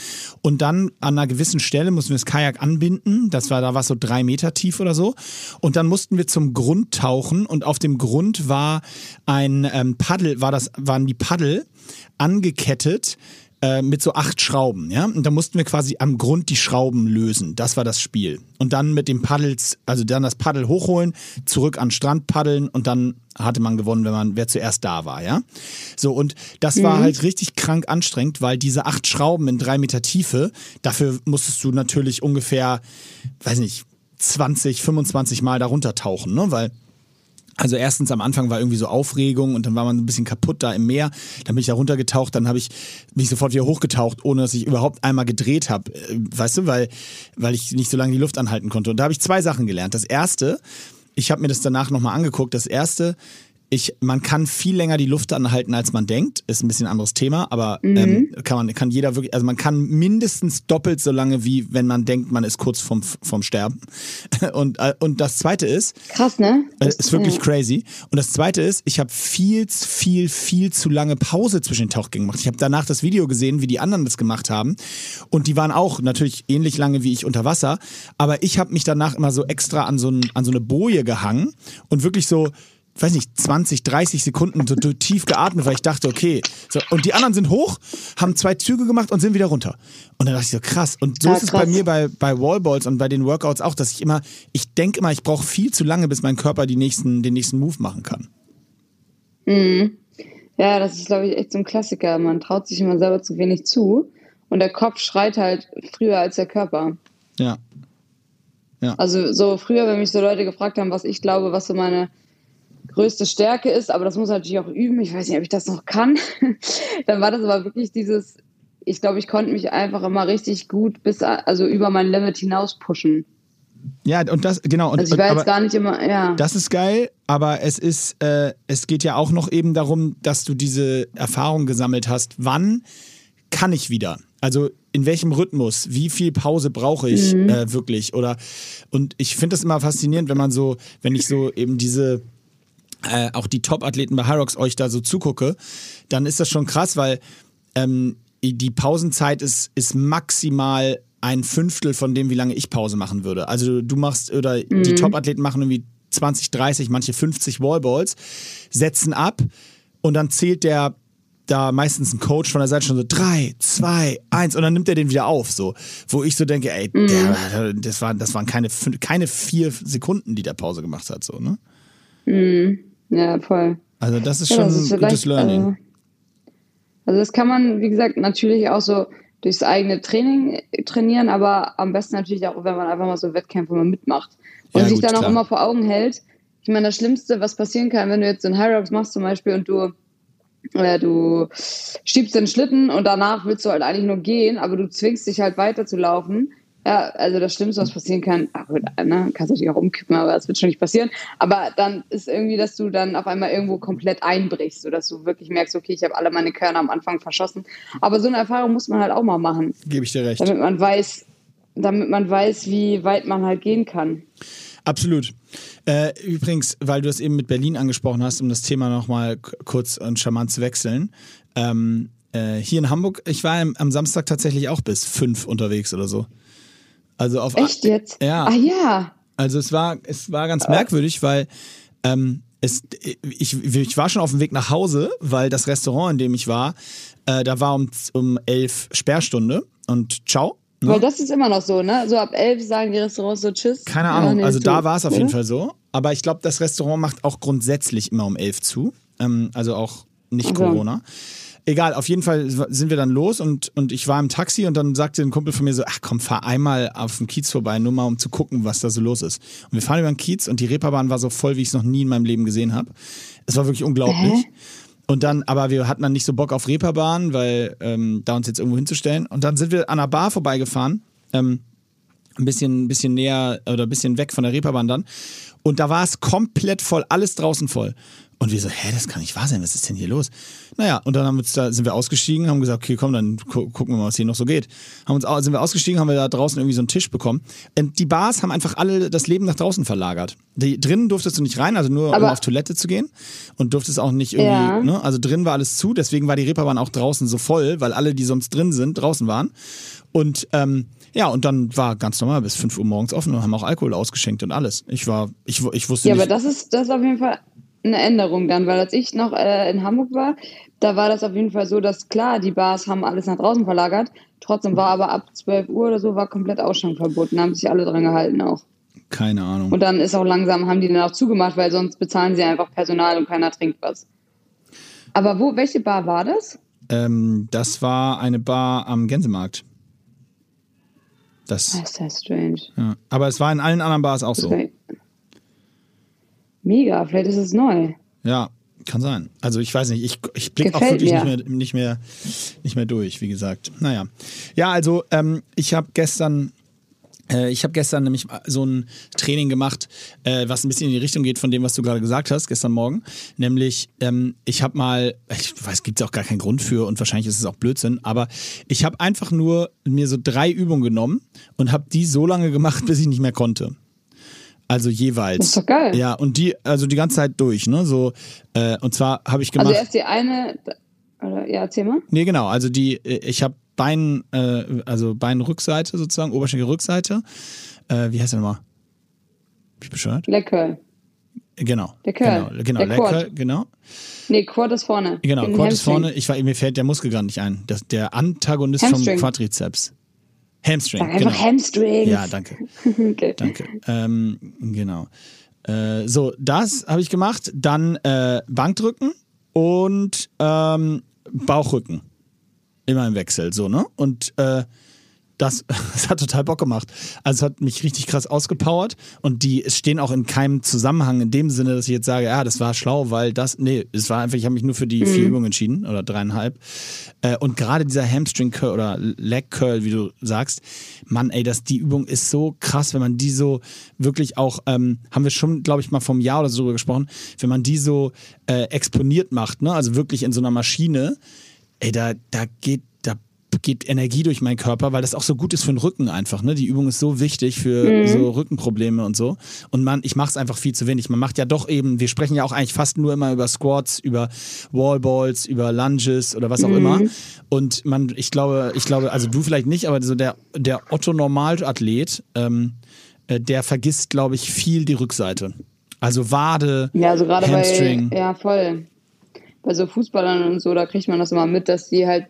Und dann an einer gewissen Stelle mussten wir das Kajak anbinden, das war, da war es so drei Meter tief oder so. Und dann mussten wir zum Grund tauchen. Und auf dem Grund war ein ähm, Paddel, war das, waren die Paddel angekettet äh, mit so acht Schrauben, ja. Und da mussten wir quasi am Grund die Schrauben lösen. Das war das Spiel. Und dann mit dem Paddels, also dann das Paddel hochholen, zurück an den Strand paddeln und dann hatte man gewonnen, wenn man, wer zuerst da war, ja. So, und das war halt richtig krank anstrengend, weil diese acht Schrauben in drei Meter Tiefe, dafür musstest du natürlich ungefähr, weiß nicht, 20, 25 Mal darunter tauchen, ne? Weil also erstens am Anfang war irgendwie so Aufregung und dann war man ein bisschen kaputt da im Meer. Dann bin ich da runtergetaucht, dann habe ich mich sofort wieder hochgetaucht, ohne dass ich überhaupt einmal gedreht habe. Äh, Weißt du, weil, weil ich nicht so lange die Luft anhalten konnte. Und da habe ich zwei Sachen gelernt. Das erste, ich habe mir das danach nochmal angeguckt, das erste ich, man kann viel länger die Luft anhalten, als man denkt. Ist ein bisschen ein anderes Thema, aber ähm, kann man kann jeder wirklich, also man kann mindestens doppelt so lange, wie wenn man denkt, man ist kurz vom, vom Sterben. Und, äh, und das zweite ist, Krass, ne? äh, Das- ist wirklich ja. crazy. Und das zweite ist, ich habe viel, viel, viel zu lange Pause zwischen den Tauchgängen gemacht. Ich habe danach das Video gesehen, wie die anderen das gemacht haben. Und die waren auch natürlich ähnlich lange wie ich unter Wasser. Aber ich habe mich danach immer so extra an so, ein, an so eine Boje gehangen und wirklich so, weiß nicht, 20, 30 Sekunden so tief geatmet, weil ich dachte, okay. So, und die anderen sind hoch, haben zwei Züge gemacht und sind wieder runter. Und dann dachte ich so, krass. Und so Ja, ist es bei krass. mir bei, bei Wallballs und bei den Workouts auch, dass ich immer, ich denke immer, ich brauche viel zu lange, bis mein Körper die nächsten, den nächsten Move machen kann. Ja, das ist, glaube ich, echt so ein Klassiker. Man traut sich immer selber zu wenig zu. Und der Kopf schreit halt früher als der Körper. Ja. Also so früher, wenn mich so Leute gefragt haben, was ich glaube, was so meine größte Stärke ist, aber das muss man natürlich auch üben. Ich weiß nicht, ob ich das noch kann. Dann war das aber wirklich dieses, ich glaube, ich konnte mich einfach immer richtig gut bis, also über mein Limit hinaus pushen. Ja, und das, genau. Und, Also ich war jetzt gar nicht immer, ja. das ist geil, aber es ist, äh, es geht ja auch noch eben darum, dass du diese Erfahrung gesammelt hast. Wann kann ich wieder? Also in welchem Rhythmus? Wie viel Pause brauche ich äh, wirklich? Oder und ich finde das immer faszinierend, wenn man so, wenn ich so eben diese äh, auch die Top-Athleten bei Hyrox euch da so zugucke, dann ist das schon krass, weil ähm, die Pausenzeit ist, ist maximal ein Fünftel von dem, wie lange ich Pause machen würde. Also du machst, oder die Top-Athleten machen irgendwie 20, 30, manche 50 Wallballs, setzen ab und dann zählt der da meistens ein Coach von der Seite schon so drei, zwei, eins und dann nimmt er den wieder auf, so. Wo ich so denke, ey, der, das, waren, das waren keine, keine vier Sekunden, die der Pause gemacht hat, so, ne? Ja, voll. Also das ist Ja, schon das ist ein gutes Learning. äh, Also das kann man, wie gesagt, natürlich auch so durchs eigene Training äh, trainieren, aber am besten natürlich auch, wenn man einfach mal so Wettkämpfe mal mitmacht. Und Ja, sich gut, dann auch immer vor Augen hält. Ich meine, das Schlimmste, was passieren kann, wenn du jetzt so einen High Rocks machst zum Beispiel und du äh, du schiebst den Schlitten und danach willst du halt eigentlich nur gehen, aber du zwingst dich halt weiter zu laufen. Ja, also das Schlimmste, was passieren kann, ach ne, kannst natürlich auch umkippen, aber das wird schon nicht passieren. Aber dann ist irgendwie, dass du dann auf einmal irgendwo komplett einbrichst, sodass du wirklich merkst, okay, ich habe alle meine Körner am Anfang verschossen. Aber so eine Erfahrung muss man halt auch mal machen, Gebe ich dir recht. damit man weiß, damit man weiß, wie weit man halt gehen kann. Absolut. Äh, übrigens, weil du es eben mit Berlin angesprochen hast, um das Thema nochmal kurz und charmant zu wechseln. Ähm, äh, hier in Hamburg, ich war am Samstag tatsächlich auch bis fünf unterwegs oder so. Also auf Echt jetzt? Ja. Ah ja. Also es war, es war ganz merkwürdig, weil ähm, es, ich, ich war schon auf dem Weg nach Hause, weil das Restaurant, in dem ich war, äh, da war um, um elf Sperrstunde und ciao. ne? Weil das ist immer noch so, ne? So ab elf sagen die Restaurants so Tschüss. Keine Ahnung, also da war es auf oder? jeden Fall so. Aber ich glaube, das Restaurant macht auch grundsätzlich immer um elf zu. Ähm, also auch nicht so. Corona. Egal, auf jeden Fall sind wir dann los und, und ich war im Taxi und dann sagte ein Kumpel von mir so, ach komm, fahr einmal auf dem Kiez vorbei, nur mal um zu gucken, was da so los ist. Und wir fahren über den Kiez und die Reeperbahn war so voll, wie ich es noch nie in meinem Leben gesehen habe. Es war wirklich unglaublich. Und dann, aber wir hatten dann nicht so Bock auf Reeperbahn, weil ähm, da uns jetzt irgendwo hinzustellen. Und dann sind wir an einer Bar vorbeigefahren. Ähm, ein bisschen, ein bisschen näher oder ein bisschen weg von der Reeperbahn dann. Und da war es komplett voll, alles draußen voll. Und wir so, hä, das kann nicht wahr sein, was ist denn hier los? Naja, und dann haben wir da, sind wir ausgestiegen, haben gesagt, okay, komm, dann gu gucken wir mal, was hier noch so geht. Haben uns, sind wir ausgestiegen, haben wir da draußen irgendwie so einen Tisch bekommen. Und die Bars haben einfach alle das Leben nach draußen verlagert. Die, drinnen durftest du nicht rein, also nur um Aber- auf Toilette zu gehen. Und durftest auch nicht irgendwie, Ja. ne? Also drin war alles zu, deswegen war die Reeperbahn auch draußen so voll, weil alle, die sonst drin sind, draußen waren. Und ähm, ja, und dann war ganz normal bis 5 Uhr morgens offen und haben auch Alkohol ausgeschenkt und alles. Ich war, ich, ich wusste Ja, nicht. aber das ist, das ist auf jeden Fall eine Änderung dann, weil als ich noch äh, in Hamburg war, da war das auf jeden Fall so, dass klar, die Bars haben alles nach draußen verlagert, trotzdem war aber ab 12 Uhr oder so war komplett Ausschank verboten, da haben sich alle dran gehalten auch. keine Ahnung. Und dann ist auch langsam, haben die dann auch zugemacht, weil sonst bezahlen sie einfach Personal und keiner trinkt was. Aber wo, welche Bar war das? Ähm, das war eine Bar am Gänsemarkt. Das, Das ist ja strange. ja. Aber es war in allen anderen Bars auch so. Okay. Mega, vielleicht ist es neu. Ja, kann sein. Also ich weiß nicht, ich, ich blicke auch wirklich nicht mehr, nicht, mehr, nicht mehr durch, wie gesagt. Naja. Ja, also ähm, ich habe gestern Äh, ich habe gestern nämlich so ein Training gemacht, äh, was ein bisschen in die Richtung geht von dem, was du gerade gesagt hast, gestern Morgen. Nämlich, ähm, ich habe mal, ich weiß, gibt es auch gar keinen Grund für und wahrscheinlich ist es auch Blödsinn, aber ich habe einfach nur mir so drei Übungen genommen und habe die so lange gemacht, bis ich nicht mehr konnte. Also jeweils. Das ist doch geil. Ja, und die, also die ganze Zeit durch, ne? So, äh, und zwar habe ich gemacht. Also erst die eine, oder, ja, erzähl mal. Nee, genau. Also die, äh, ich habe Bein, äh, also Beinrückseite sozusagen, Oberschenkelrückseite. Äh, wie heißt der nochmal? Bin ich bescheuert? Leg Curl. Genau. Der Curl. Genau, genau. Der. Curl, genau. Nee, Quad ist vorne. Genau, Quad ist vorne. Ich war, mir fällt der Muskel gerade nicht ein. Das, der Antagonist Hamstring. vom Quadrizeps. Hamstring. Sag einfach genau. Hamstrings. Ja, danke. okay. Danke. Ähm, genau. Äh, so, das habe ich gemacht. Dann äh, Bankdrücken und ähm, Bauchrücken. Immer im Wechsel, so, ne? Und äh, das, das hat total Bock gemacht. Also es hat mich richtig krass ausgepowert und die stehen auch in keinem Zusammenhang in dem Sinne, dass ich jetzt sage, ja, das war schlau, weil das, nee, es war einfach, ich habe mich nur für die vier Übungen entschieden oder dreieinhalb. Äh, und gerade dieser Hamstring Curl oder Leg Curl, wie du sagst, Mann, ey, das, die Übung ist so krass, wenn man die so wirklich auch, ähm, haben wir schon, glaube ich, mal vom Jahr oder so drüber gesprochen, wenn man die so äh, exponiert macht, ne, also wirklich in so einer Maschine, ey, da, da geht, geht Energie durch meinen Körper, weil das auch so gut ist für den Rücken einfach. Ne? Die Übung ist so wichtig für so Rückenprobleme und so. Und man, ich mache es einfach viel zu wenig. Man macht ja doch eben, wir sprechen ja auch eigentlich fast nur immer über Squats, über Wallballs, über Lunges oder was auch immer. Und man, ich glaube, ich glaube, also du vielleicht nicht, aber so der, der Otto-Normalathlet, ähm, äh, der vergisst, glaube ich, viel die Rückseite. Also Wade, Ja, also Hamstring. bei, ja, voll. Bei so Fußballern und so, da kriegt man das immer mit, dass die halt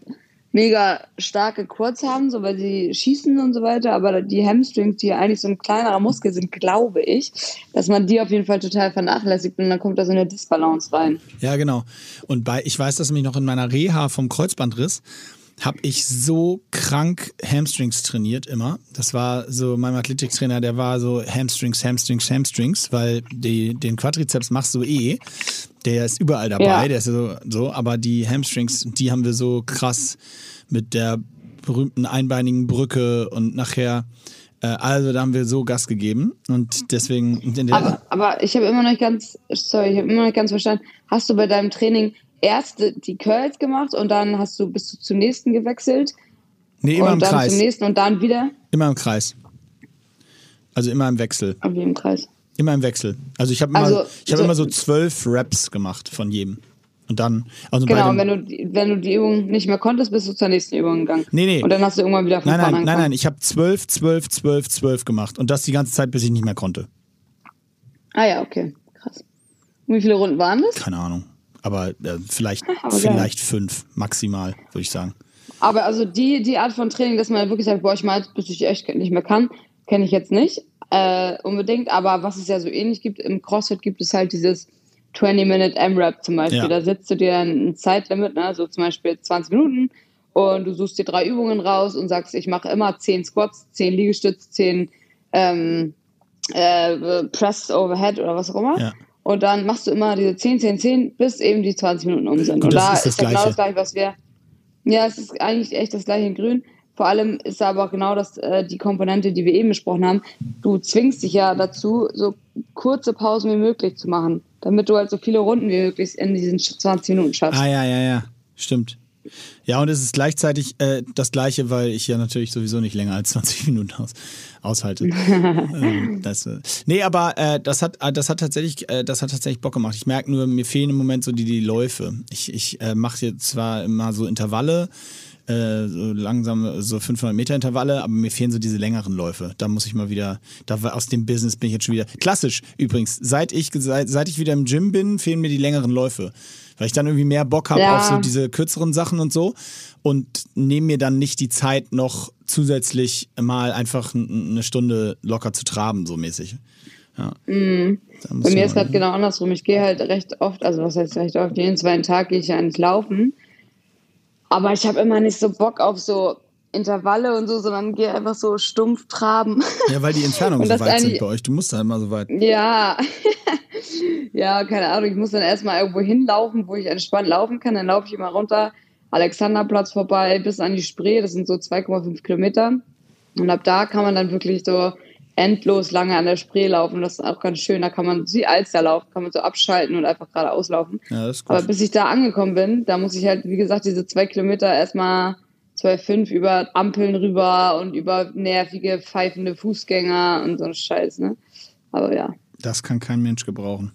mega starke Quads haben, so weil sie schießen und so weiter, aber die Hamstrings, die ja eigentlich so ein kleinerer Muskel sind, glaube ich, dass man die auf jeden Fall total vernachlässigt und dann kommt da so eine Disbalance rein. Ja, genau. Und bei, ich weiß, dass mich noch in meiner Reha vom Kreuzbandriss habe ich so krank Hamstrings trainiert immer. Das war so, mein Athletiktrainer, der war so Hamstrings, Hamstrings, Hamstrings, weil die, den Quadrizeps machst du eh. Der ist überall dabei, Ja. der ist so, so, aber die Hamstrings, die haben wir so krass mit der berühmten einbeinigen Brücke und nachher, äh, also da haben wir so Gas gegeben und deswegen in der, Aber, aber ich habe immer noch nicht ganz, sorry, ich habe immer noch nicht ganz verstanden, hast du bei deinem Training erst die Curls gemacht und dann hast du, bist du zum nächsten gewechselt nee, immer und im dann Kreis, zum nächsten und dann wieder immer im Kreis. Also immer im Wechsel. auf dem Kreis. Immer im Wechsel. Also ich habe immer, Also, ich hab so- immer so zwölf Raps gemacht von jedem. Und dann, also Genau, und wenn du, die- wenn du die Übung nicht mehr konntest, bist du zur nächsten Übung gegangen. Nee, nee. Und dann hast du irgendwann wieder von nein, nein, nein, angefangen. nein, ich habe zwölf, zwölf, zwölf, zwölf gemacht. Und das die ganze Zeit, bis ich nicht mehr konnte. Ah ja, okay, krass. Und wie viele Runden waren das? Keine Ahnung. Aber äh, vielleicht, Aber geil. vielleicht fünf maximal, würde ich sagen. Aber also die, die Art von Training, dass man wirklich sagt, boah, ich mal, bis ich echt nicht mehr kann, kenne ich jetzt nicht äh, unbedingt. Aber was es ja so ähnlich gibt, im CrossFit gibt es halt dieses 20-Minute M-Rap zum Beispiel. Ja. Da setzt du dir ein Zeitlimit, ne? so zum Beispiel 20 Minuten und du suchst dir drei Übungen raus und sagst, ich mache immer 10 Squats, 10 Liegestütze, 10 ähm, äh, Press Overhead oder was auch immer. Ja. Und dann machst du immer diese 10, 10, 10, bis eben die 20 Minuten um sind. Und Und, das da ist das ist ja genau das gleiche, was wir. Ja, es ist eigentlich echt das gleiche in Grün. Vor allem ist aber auch genau das, äh, die Komponente, die wir eben besprochen haben. Du zwingst dich ja dazu, so kurze Pausen wie möglich zu machen, damit du halt so viele Runden wie möglich in diesen 20 Minuten schaffst. Ah ja, ja, ja. Stimmt. Ja, und es ist gleichzeitig äh, das Gleiche, weil ich ja natürlich sowieso nicht länger als 20 Minuten aus, aushalte. ähm, das, äh, nee, aber äh, das, hat, äh, das, hat tatsächlich, äh, das hat tatsächlich Bock gemacht. Ich merke nur, mir fehlen im Moment so die, die Läufe. Ich, ich mache jetzt zwar immer so Intervalle, äh, so langsam so 500 Meter Intervalle, aber mir fehlen so diese längeren Läufe. Da muss ich mal wieder, da war- aus dem Business bin ich jetzt schon wieder. Klassisch übrigens, seit ich, seit, seit ich wieder im Gym bin, fehlen mir die längeren Läufe. Weil ich dann irgendwie mehr Bock habe Ja. auf so diese kürzeren Sachen und so und nehme mir dann nicht die Zeit, noch zusätzlich mal einfach eine Stunde locker zu traben, so mäßig. Ja. Mhm. Bei mir ist gerade genau andersrum. Ich gehe halt recht oft, also was heißt recht oft, jeden zweiten Tag gehe ich ja eigentlich laufen. Aber ich habe immer nicht so Bock auf so Intervalle und so, sondern gehe einfach so stumpf traben. Ja, weil die Entfernungen so weit sind bei euch. Du musst da immer so weit. Ja, ja, keine Ahnung. Ich muss dann erstmal irgendwo hinlaufen, wo ich entspannt laufen kann. Dann laufe ich immer runter, Alexanderplatz vorbei bis an die Spree. Das sind so 2,5 Kilometer. Und ab da kann man dann wirklich so endlos lange an der Spree laufen. Das ist auch ganz schön. Da kann man wie Alster laufen, kann man so abschalten und einfach geradeaus laufen. Ja. Aber bis ich da angekommen bin, da muss ich halt, wie gesagt, diese zwei Kilometer erstmal 2,5 über Ampeln rüber und über nervige, pfeifende Fußgänger und so ein Scheiß, ne? Aber ja, Das kann kein Mensch gebrauchen.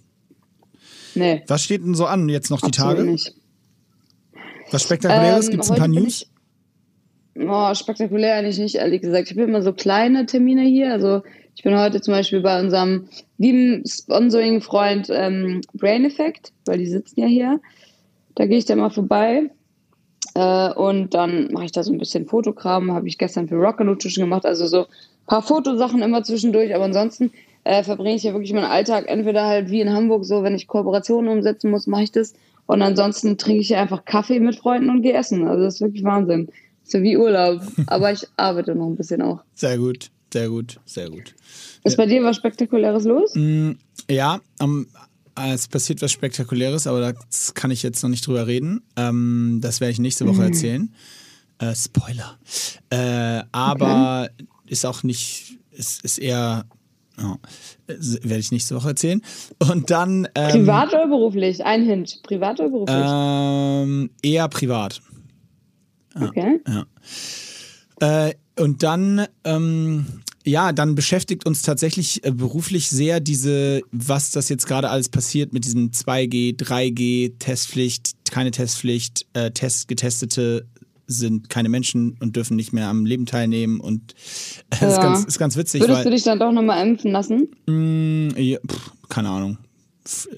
nee. Was steht denn so an jetzt noch die absolut Tage? Nicht. Was Spektakuläres? Ähm, Gibt es ein paar News? Oh, spektakulär eigentlich nicht, ehrlich gesagt. Ich habe immer so kleine Termine hier. Also ich bin heute zum Beispiel bei unserem lieben Sponsoring-Freund ähm, Brain Effect, weil die sitzen ja hier. Da gehe ich dann mal vorbei. Äh, und dann mache ich da so ein bisschen Fotokram. Habe ich gestern für Rock Nutrition gemacht. Also so ein paar Fotosachen immer zwischendurch. Aber ansonsten äh, verbringe ich ja wirklich meinen Alltag entweder halt wie in Hamburg so, wenn ich Kooperationen umsetzen muss, mache ich das. Und ansonsten trinke ich ja einfach Kaffee mit Freunden und gehe essen. Also das ist wirklich Wahnsinn. So wie Urlaub. Aber ich arbeite noch ein bisschen auch. Sehr gut, sehr gut, sehr gut. Ist bei dir was Spektakuläres los? Mm, Ja, am- äh, es passiert was Spektakuläres, aber da kann ich jetzt noch nicht drüber reden. Ähm, das werde ich nächste Woche erzählen. Äh, Spoiler. Äh, aber ist auch nicht, ist, ist eher, äh, werde ich nächste Woche erzählen. Und dann ähm, Privat oder beruflich? Ein Hint. Privat oder beruflich? ähm, eher privat. Okay. Äh, und dann, ähm, ja, dann beschäftigt uns tatsächlich äh, beruflich sehr diese, was das jetzt gerade alles passiert mit diesem 2G, 3G, Testpflicht, keine Testpflicht, äh, Test, Getestete sind keine Menschen und dürfen nicht mehr am Leben teilnehmen und äh, ist, Ja. ganz, ist ganz witzig, Würdest weil du dich dann doch nochmal impfen lassen? Mm, ja, pff, keine Ahnung.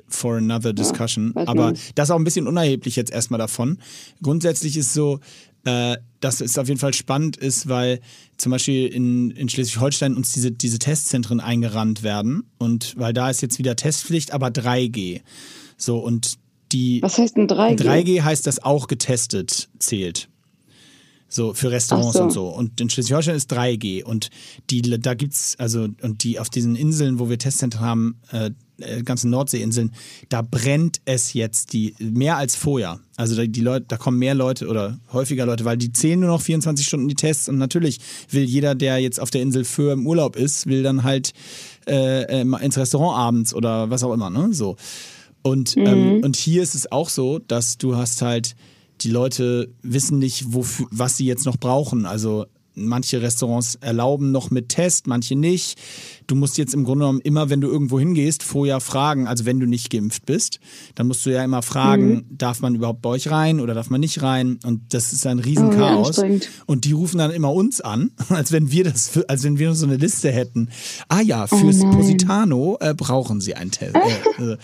For another discussion. man Aber das ist auch ein bisschen unerheblich jetzt erstmal davon. Grundsätzlich ist so, äh, dass es auf jeden Fall spannend ist, weil zum Beispiel in, in Schleswig-Holstein uns diese, diese Testzentren eingerannt werden. Und weil da ist jetzt wieder Testpflicht, aber 3G. So, und die Was heißt denn 3G? 3G heißt, dass auch getestet zählt. So für Restaurants so. und so. Und in Schleswig-Holstein ist 3G. Und die, da gibt's, also, und die auf diesen Inseln, wo wir Testzentren haben, äh, äh, ganzen Nordseeinseln, da brennt es jetzt die mehr als vorher. Also da, die Leute, da kommen mehr Leute oder häufiger Leute, weil die zählen nur noch 24 Stunden die Tests und natürlich will jeder, der jetzt auf der Insel für im Urlaub ist, will dann halt äh, äh, mal ins Restaurant abends oder was auch immer, ne? So. Und, ähm, und hier ist es auch so, dass du hast halt, die Leute wissen nicht, wofür, was sie jetzt noch brauchen. Also manche Restaurants erlauben noch mit Test, manche nicht. Du musst jetzt im Grunde genommen immer, wenn du irgendwo hingehst, vorher fragen, also wenn du nicht geimpft bist, dann musst du ja immer fragen, darf man überhaupt bei euch rein oder darf man nicht rein? Und das ist ein Oh, Riesenchaos. anstrengend. und die rufen dann immer uns an, als wenn wir das, als wenn wir so eine Liste hätten. Ah ja, fürs Oh. Positano äh, brauchen sie einen Test. Äh, äh,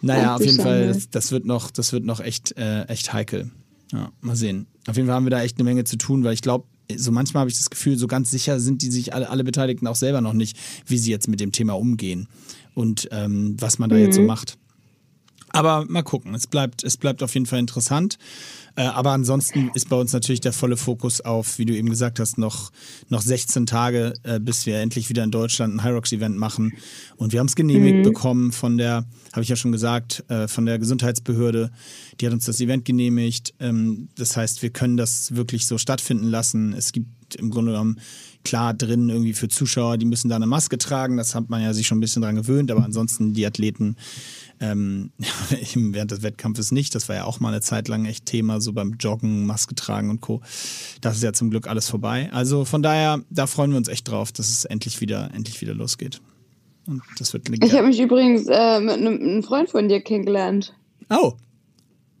naja, auf jeden Fall, das, das wird noch, das wird noch echt, äh, echt heikel. Ja, mal sehen. Auf jeden Fall haben wir da echt eine Menge zu tun, weil ich glaube, so manchmal habe ich das Gefühl, so ganz sicher sind die sich alle, alle Beteiligten auch selber noch nicht, wie sie jetzt mit dem Thema umgehen und ähm, was man da jetzt so macht. Aber mal gucken, es bleibt, es bleibt auf jeden Fall interessant. Äh, aber ansonsten ist bei uns natürlich der volle Fokus auf, wie du eben gesagt hast, noch, noch 16 Tage, äh, bis wir endlich wieder in Deutschland ein Hyrox-Event machen. Und wir haben es genehmigt bekommen von der, habe ich ja schon gesagt, äh, von der Gesundheitsbehörde. Die hat uns das Event genehmigt. Ähm, das heißt, wir können das wirklich so stattfinden lassen. Es gibt im Grunde genommen klar drin irgendwie für Zuschauer, die müssen da eine Maske tragen. Das hat man ja sich schon ein bisschen dran gewöhnt. Aber ansonsten die Athleten ähm, während des Wettkampfes nicht. Das war ja auch mal eine Zeit lang echt Thema, so beim Joggen, Maske tragen und Co. Das ist ja zum Glück alles vorbei. Also von daher, da freuen wir uns echt drauf, dass es endlich wieder, endlich wieder losgeht. Und das wird Ich habe mich übrigens äh, mit einem Freund von dir kennengelernt. Oh,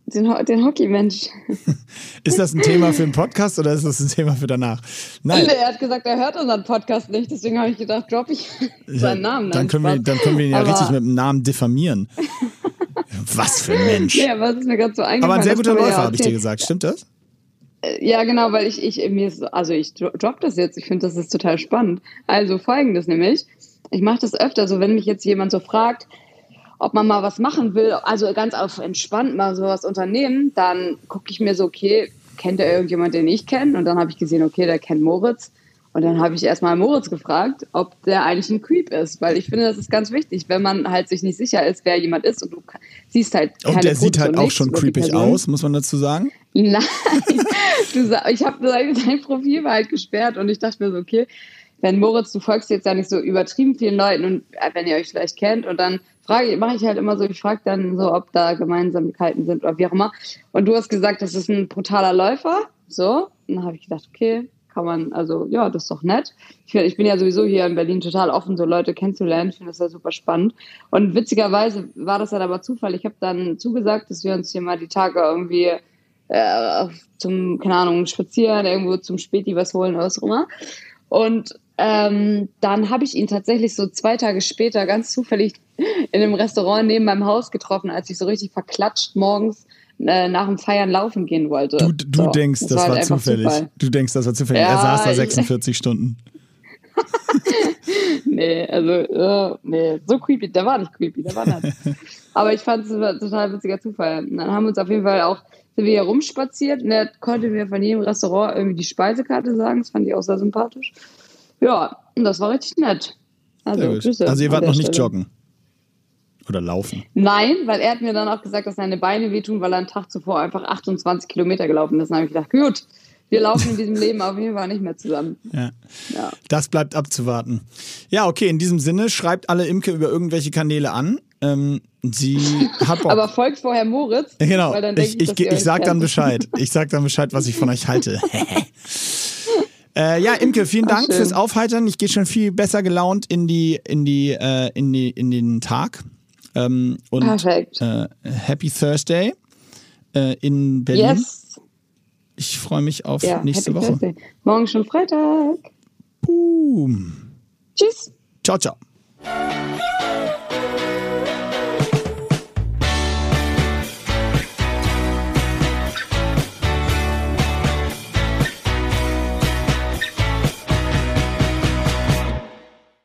Den, Ho den Hockey-Mensch. ist das ein Thema für einen Podcast oder ist das ein Thema für danach? Nein. Er hat gesagt, er hört unseren Podcast nicht, deswegen habe ich gedacht, drop ich seinen Namen. Dann können, wir, dann können wir ihn ja Aber- richtig mit dem Namen diffamieren. Was für ein Mensch. Aber es ist mir gerade so eingefallen. Aber ein sehr guter Läufer, ja habe ich dir gesagt. Stimmt das? Ja, genau, weil ich, ich mir ist, also ich dro- drop das jetzt. Ich finde, das ist total spannend. Also folgendes nämlich. Ich mache das öfter so, wenn mich jetzt jemand so fragt, ob man mal was machen will, also ganz auf entspannt mal sowas unternehmen, dann gucke ich mir so, okay, kennt er irgendjemand, den ich kenne? Und dann habe ich gesehen, okay, der kennt Moritz. Und dann habe ich erstmal Moritz gefragt, ob der eigentlich ein Creep ist, weil ich finde, das ist ganz wichtig, wenn man halt sich nicht sicher ist, wer jemand ist und du siehst halt keine Und der sieht halt auch schon creepig aus, muss man dazu sagen. Nein, du, ich habe dein Profil war halt gesperrt und ich dachte mir so, okay, wenn Moritz, du folgst jetzt ja nicht so übertrieben vielen Leuten und äh, wenn ihr euch vielleicht kennt und dann frage mache ich halt immer so, ich frage dann so, ob da Gemeinsamkeiten sind oder wie auch immer. Und du hast gesagt, das ist ein brutaler Läufer, so. Und dann habe ich gedacht, okay, kann man, also ja, das ist doch nett. Ich, ich bin ja sowieso hier in Berlin total offen, so Leute kennenzulernen. Ich finde das ja super spannend. Und witzigerweise war das halt aber Zufall. Ich habe dann zugesagt, dass wir uns hier mal die Tage irgendwie äh, zum, keine Ahnung, spazieren, irgendwo zum Späti was holen oder was auch immer. Und ähm, dann habe ich ihn tatsächlich so zwei Tage später ganz zufällig in einem Restaurant neben meinem Haus getroffen, als ich so richtig verklatscht morgens äh, nach dem Feiern laufen gehen wollte. Du, du so, denkst, das, war, halt einfach zufällig. Zufall. Du denkst, das war zufällig. er Ja, saß da ich- 46 Stunden. Nee, also, äh, nee, so creepy, der war nicht creepy, der war nett. Aber ich fand es ein total witziger Zufall. Und dann haben wir uns auf jeden Fall auch, sind wir hier rumspaziert und er konnte mir von jedem Restaurant irgendwie die Speisekarte sagen, das fand ich auch sehr sympathisch. Ja, und das war richtig nett. Also. Grüße Also ihr wart noch nicht Stelle. joggen. Oder laufen. Nein, weil er hat mir dann auch gesagt, dass seine Beine wehtun, weil er einen Tag zuvor einfach 28 Kilometer gelaufen ist. Dann habe ich gedacht, gut, wir laufen in diesem Leben auf jeden Fall nicht mehr zusammen. Ja. Ja. Das bleibt abzuwarten. Ja, okay, in diesem Sinne, schreibt alle Imke über irgendwelche Kanäle an. Ähm, sie hat Bock. Aber folgt vorher Moritz. Genau, weil dann denk ich, ich, ich, euch sag dann. Bescheid. Ich sag dann Bescheid, was ich von euch halte. äh, ja, Imke, vielen Ach, Dank schön. fürs Aufheitern. Ich gehe schon viel besser gelaunt in die, in die, äh, in die, in den Tag. Ähm, und Perfekt. äh, Happy Thursday äh, in Berlin. Yes. Ich freue mich auf Ja, nächste Happy Woche. Thursday. Morgen schon Freitag. Boom. Tschüss. Ciao, ciao.